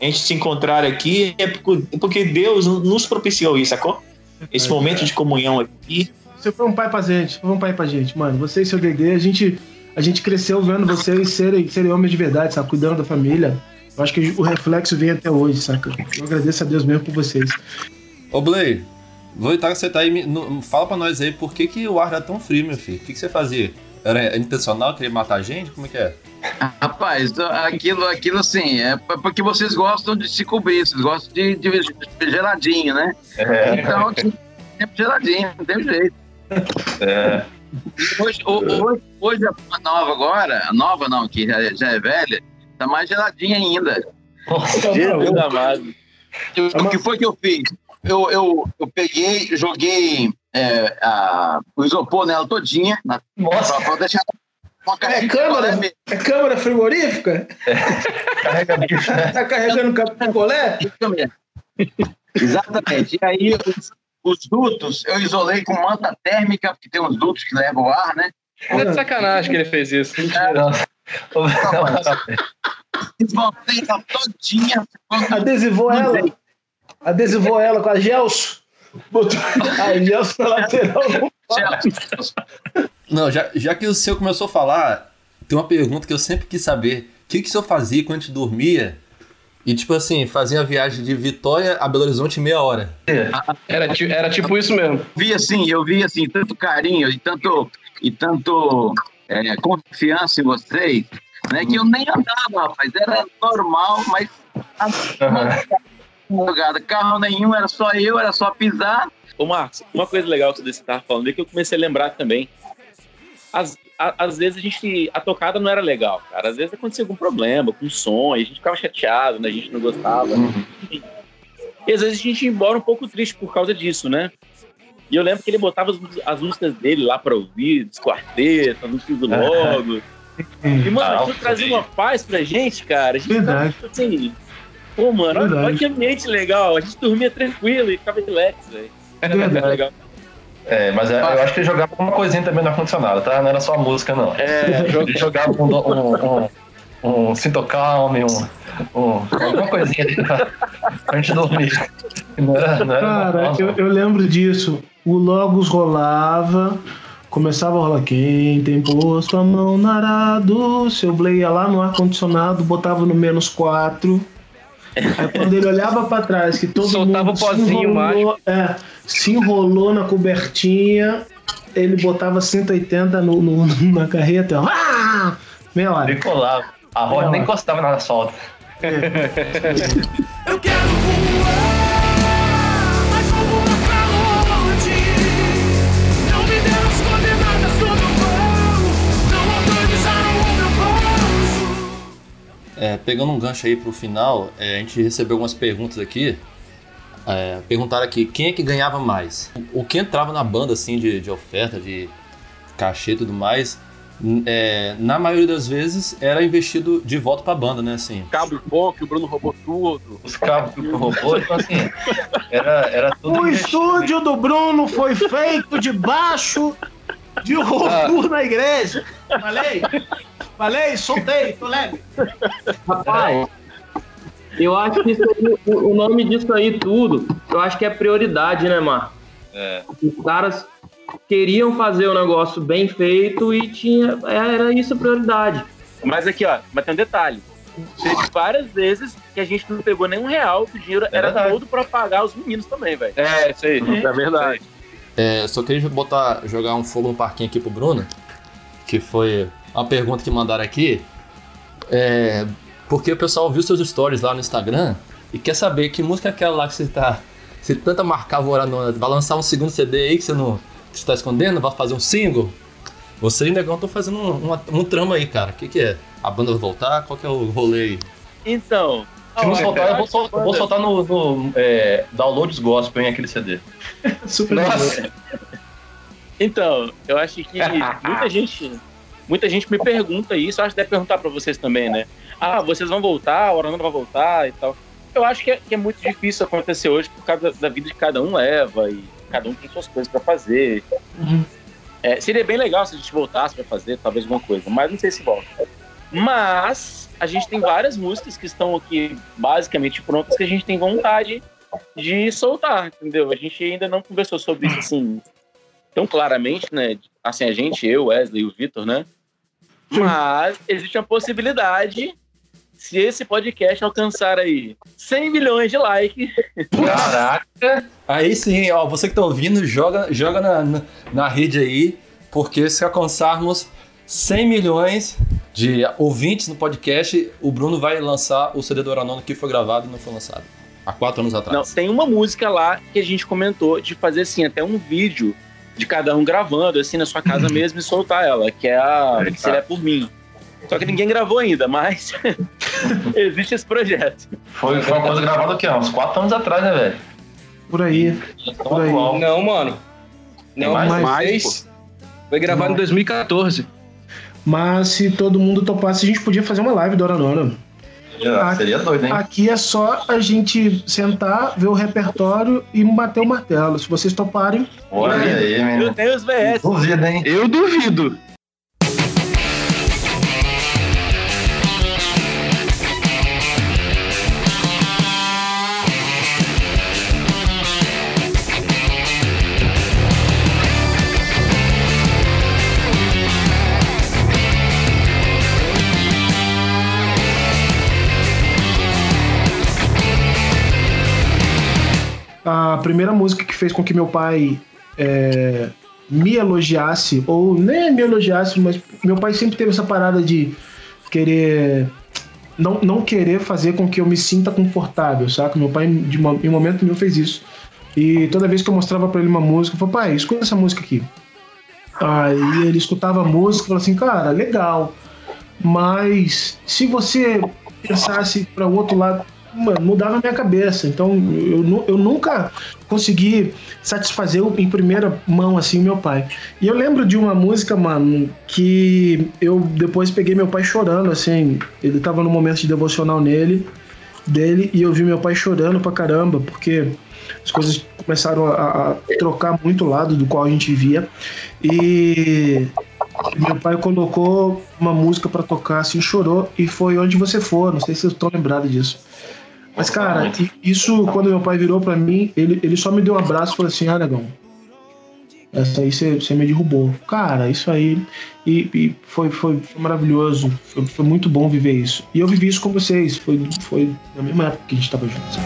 A gente se encontrar aqui é porque- é Deus nos propiciou isso, sacou? Esse momento de comunhão aqui. Você foi um pai pra gente, foi um pai pra gente, mano. Você e seu Dedê, a gente, a gente cresceu vendo vocês serem, serem homens de verdade, sabe? Cuidando da família. Eu acho que o reflexo vem até hoje, saca? Eu agradeço a Deus mesmo por vocês. Ô, Blay, vou estar que você tá aí. Fala pra nós aí por que, que o ar era tão frio, meu filho. O que, que você fazia? Era intencional? Queria matar a gente? Como é que é? Rapaz, aquilo, aquilo assim, é porque vocês gostam de se cobrir, vocês gostam de, de geladinho, né? É. Então, sempre geladinho, não tem jeito. É. Hoje, hoje, hoje a nova agora, a nova não, que já, já é velha, tá mais geladinha ainda. Jesus amado. O que foi que eu fiz? Eu, eu, eu peguei, joguei é, a- o isopor nela todinha. Na, Nossa. Pra, deixar uma É câmara? É câmara frigorífica? Carrega bicho, né? Tá carregando? Exatamente. E aí, os, os dutos, eu isolei com manta térmica, porque tem uns dutos que levam o ar, né? É de sacanagem que ele fez isso. Desmontei ela todinha. Adesivou ela? Adesivou ela com a Gelson? Botou a Gelson (laughs) na lateral. Não, já, já que o senhor começou a falar, tem uma pergunta que eu sempre quis saber. O que, que o senhor fazia quando a gente dormia? E, tipo assim, fazia a viagem de Vitória a Belo Horizonte em meia hora. Era, era tipo isso mesmo. Vi assim, eu vi assim, tanto carinho e tanto, e tanto é, confiança em vocês, né? Que eu nem andava, rapaz. Era normal, mas jogada. Carro nenhum, era só eu, era só pisar. Ô, Marcos, uma coisa legal que você estava falando é que eu comecei a lembrar também. Às, a- às vezes a gente. A tocada não era legal, cara. Às vezes acontecia algum problema com o som, a gente ficava chateado, né? A gente não gostava. E às vezes a gente ia embora um pouco triste por causa disso, né? E eu lembro que ele botava as, as músicas dele lá pra ouvir, dos quartetos, as músicas do logo. E, mano, Ah, aquilo trazia uma paz pra gente, cara. A gente Verdade. ficava, tipo assim. Pô, mano, olha, olha que ambiente legal. A gente dormia tranquilo e ficava relax, velho. Era Verdade. legal. É, mas eu eu acho que jogava uma coisinha também no ar-condicionado, tá? Não era só a música, não. É. Ele jogava um, um, um, um Sintocalme, um, um, alguma coisinha ali pra, pra gente dormir. Não era, não era Cara, normal, eu, não. eu lembro disso. O Logos rolava, começava a rolar. Quem tem posto a mão na arado? Seu Blay ia lá no ar-condicionado, botava no menos 4. Aí quando ele olhava pra trás, que todo Soltava mundo o pozinho se enrolou, é, se enrolou na cobertinha, ele botava 180 no, no- (laughs) na carreta. ó. Ah! Meia hora. Ele colava. A roda nem encostava na asfalto. Eu quero voar, É, pegando um gancho aí pro final, é, a gente recebeu algumas perguntas aqui. É, perguntaram aqui quem é que ganhava mais. O que entrava na banda, assim, de, de oferta, de cachê e tudo mais, é, na maioria das vezes era investido de volta pra banda, né? Assim. Cabo bom, que o Bruno roubou tudo. Os cabos que o roubou, então assim, era, era tudo O investido. estúdio do Bruno foi feito debaixo de um robô na igreja. Falei? Falei? Soltei, tô leve. Rapaz, eu acho que aí- o nome disso aí tudo, eu acho que é prioridade, né, Marco? É. Os caras queriam fazer o negócio bem feito e tinha era isso a prioridade. Mas aqui, ó, mas tem um detalhe. Teve várias vezes que a gente não pegou nenhum real, que o dinheiro era verdade. todo pra pagar os meninos também, velho. É, isso aí, é verdade. É, só queria botar, jogar um fogo no parquinho aqui pro Bruno, que foi uma pergunta que mandaram aqui. É, porque o pessoal viu seus stories lá no Instagram e quer saber que música é aquela lá que você tá. Você tanta marcava o Oranona, vai lançar um segundo CD aí que você não que você tá escondendo, vai fazer um single? Você e o Negão estão fazendo um, um, um trama aí, cara. O que, que é? A banda vai voltar? Qual que é o rolê aí? Então. Se não soltar, eu vou, sol- eu vou soltar no, no é, Downloads Gospel em aquele CD. (laughs) Super Nossa. Então, eu acho que (laughs) muita gente, muita gente me pergunta isso, eu acho que deve perguntar pra vocês também, né? Ah, vocês vão voltar, a Orlando vai voltar e tal. Eu acho que é, que é muito difícil acontecer hoje por causa da vida que cada um leva e cada um tem suas coisas pra fazer. É, seria bem legal se a gente voltasse pra fazer talvez alguma coisa, mas não sei se volta. Mas a gente tem várias músicas que estão aqui basicamente prontas que a gente tem vontade de soltar, entendeu? A gente ainda não conversou sobre isso assim tão claramente, né? Assim, a gente, eu, Wesley e o Vitor, né? Mas existe uma possibilidade se esse podcast alcançar aí 100 milhões de likes. Caraca! Aí sim, ó, você que tá ouvindo, joga, joga na, na, na rede aí, porque se alcançarmos 100 milhões de ouvintes no podcast, o Bruno vai lançar o CD do Oranono que foi gravado e não foi lançado. Há quatro anos atrás. Não, tem uma música lá que a gente comentou de fazer assim, até um vídeo de cada um gravando, assim, na sua casa (laughs) mesmo e soltar ela, que é a Tá. Se Ele É Por Mim. Só que ninguém gravou ainda, mas (laughs) existe esse projeto. Foi, foi uma coisa gravada aqui, ó, uns 4 anos atrás, né, velho? Por aí. Por aí. Não, mano. Não, mais? mais, Mais, Foi gravado Não. em 2014. Mas se todo mundo topasse, a gente podia fazer uma live do Oranona. Ah, Seria doido, hein? Aqui é só a gente sentar, ver o repertório e bater o martelo. Se vocês toparem, Olha aí, Eu menino. tenho os. Duvido, hein? Eu duvido. Primeira música que fez com que meu pai é, me elogiasse, ou nem me elogiasse, mas meu pai sempre teve essa parada de querer. Não, não querer fazer com que eu me sinta confortável, saca? Meu pai, de em momento nenhum, fez isso. E toda vez que eu mostrava pra ele uma música, eu falava, pai, escuta essa música aqui. Aí ele escutava a música e falava assim, cara, legal. Mas se você pensasse para o outro lado, mudava minha cabeça. Então eu, eu nunca consegui satisfazer em primeira mão assim meu pai. E eu lembro de uma música, mano, que eu depois peguei meu pai chorando assim. Ele tava no momento de devocional nele, dele, e eu vi meu pai chorando pra caramba, porque as coisas começaram a, a trocar muito o lado do qual a gente vivia. E meu pai colocou uma música pra tocar, assim, chorou, e foi Onde Você For. Não sei se vocês estão lembrados disso. Mas, cara, isso, quando meu pai virou pra mim, ele, ele só me deu um abraço e falou assim: Ah, negão, essa aí você você me derrubou. Cara, isso aí. E, e foi, foi, foi maravilhoso. Foi, foi muito bom viver isso. E eu vivi isso com vocês. Foi, foi na mesma época que a gente tava juntos.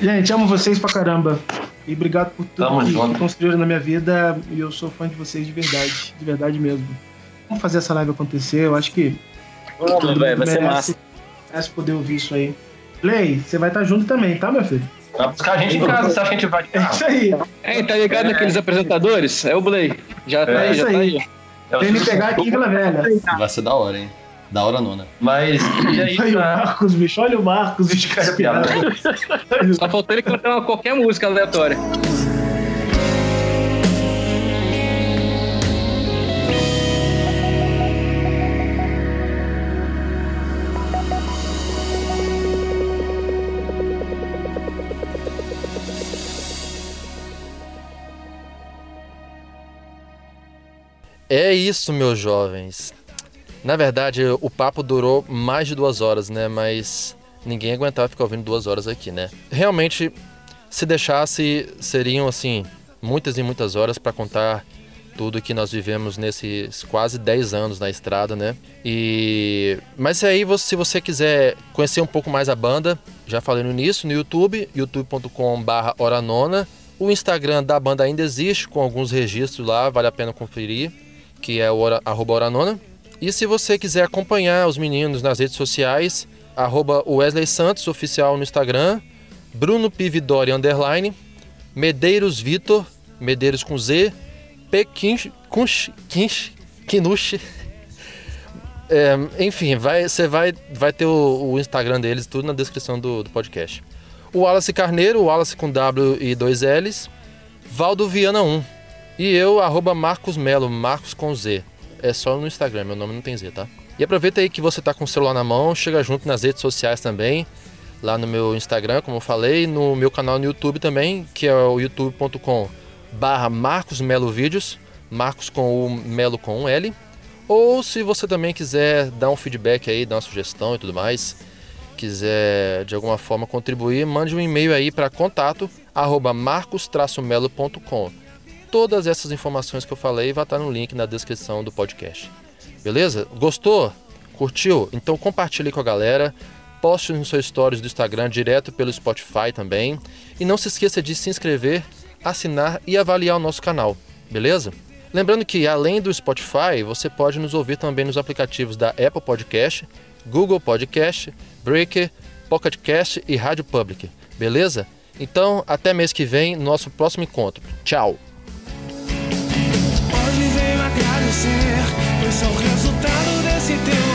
Gente, amo vocês pra caramba. E obrigado por tudo Tamo que, junto. que construíram na minha vida. E eu sou fã de vocês de verdade. De verdade mesmo. Vamos fazer essa live acontecer. Eu acho que. Vamos, velho, vai ser massa. merece poder ouvir isso aí. Play, você vai estar junto também, tá, meu filho? Vai buscar a gente em casa, você acha que a gente vai. É isso aí. É, tá ligado aqueles apresentadores? É o Blay. Já tá É aí, isso já tá aí. aí. É Vem me pegar aqui, Vila Velha. Vai ser da hora, hein? Da hora nona. Mas, e aí, Olha o pra- Marcos, bicho. Olha o Marcos, bicho, cara piada. Só faltou ele cantar uma- qualquer música aleatória. É isso, meus jovens. Na verdade, o papo durou mais de duas horas, né? Mas ninguém aguentava ficar ouvindo duas horas aqui, né? Realmente, se deixasse, seriam assim muitas e muitas horas para contar tudo que nós vivemos nesses quase 10 anos na estrada, né? E mas aí se você quiser conhecer um pouco mais a banda, já falei no início, no YouTube, youtube.com/horanona. O Instagram da banda ainda existe com alguns registros lá, vale a pena conferir, que é o hora, arroba horanona. E se você quiser acompanhar os meninos nas redes sociais, arroba Wesley Santos oficial no Instagram, Bruno Pividori underline, Medeiros Vitor, Medeiros com Z, P. Kinch, Kunch, Kinch, Kinushi. É, enfim, vai, você vai, vai ter o, o Instagram deles, tudo na descrição do, do podcast. O Wallace Carneiro, Wallace com W e dois L's. Valdo Viana 1. E eu, arroba Marcos Melo, Marcos com Z. É só no Instagram, meu nome não tem Z, tá? E aproveita aí que você tá com o celular na mão, chega junto nas redes sociais também. Lá no meu Instagram, como eu falei, no meu canal no YouTube também, que é o youtube.com barra Marcos Melo Vídeos, Marcos com o Melo com um L. Ou se você também quiser dar um feedback aí, dar uma sugestão e tudo mais, quiser de alguma forma contribuir, mande um e-mail aí para contato arroba marcos-melo.com. Todas essas informações que eu falei vai estar no link na descrição do podcast. Beleza? Gostou? Curtiu? Então compartilhe com a galera. Poste nos seus stories do Instagram direto pelo Spotify também. E não se esqueça de se inscrever, assinar e avaliar o nosso canal. Beleza? Lembrando que além do Spotify, você pode nos ouvir também nos aplicativos da Apple Podcast, Google Podcast, Breaker, Pocket Cast e Rádio Public. Beleza? Então, até mês que vem, nosso próximo encontro. Tchau! Agradecer, pois o resultado desse teu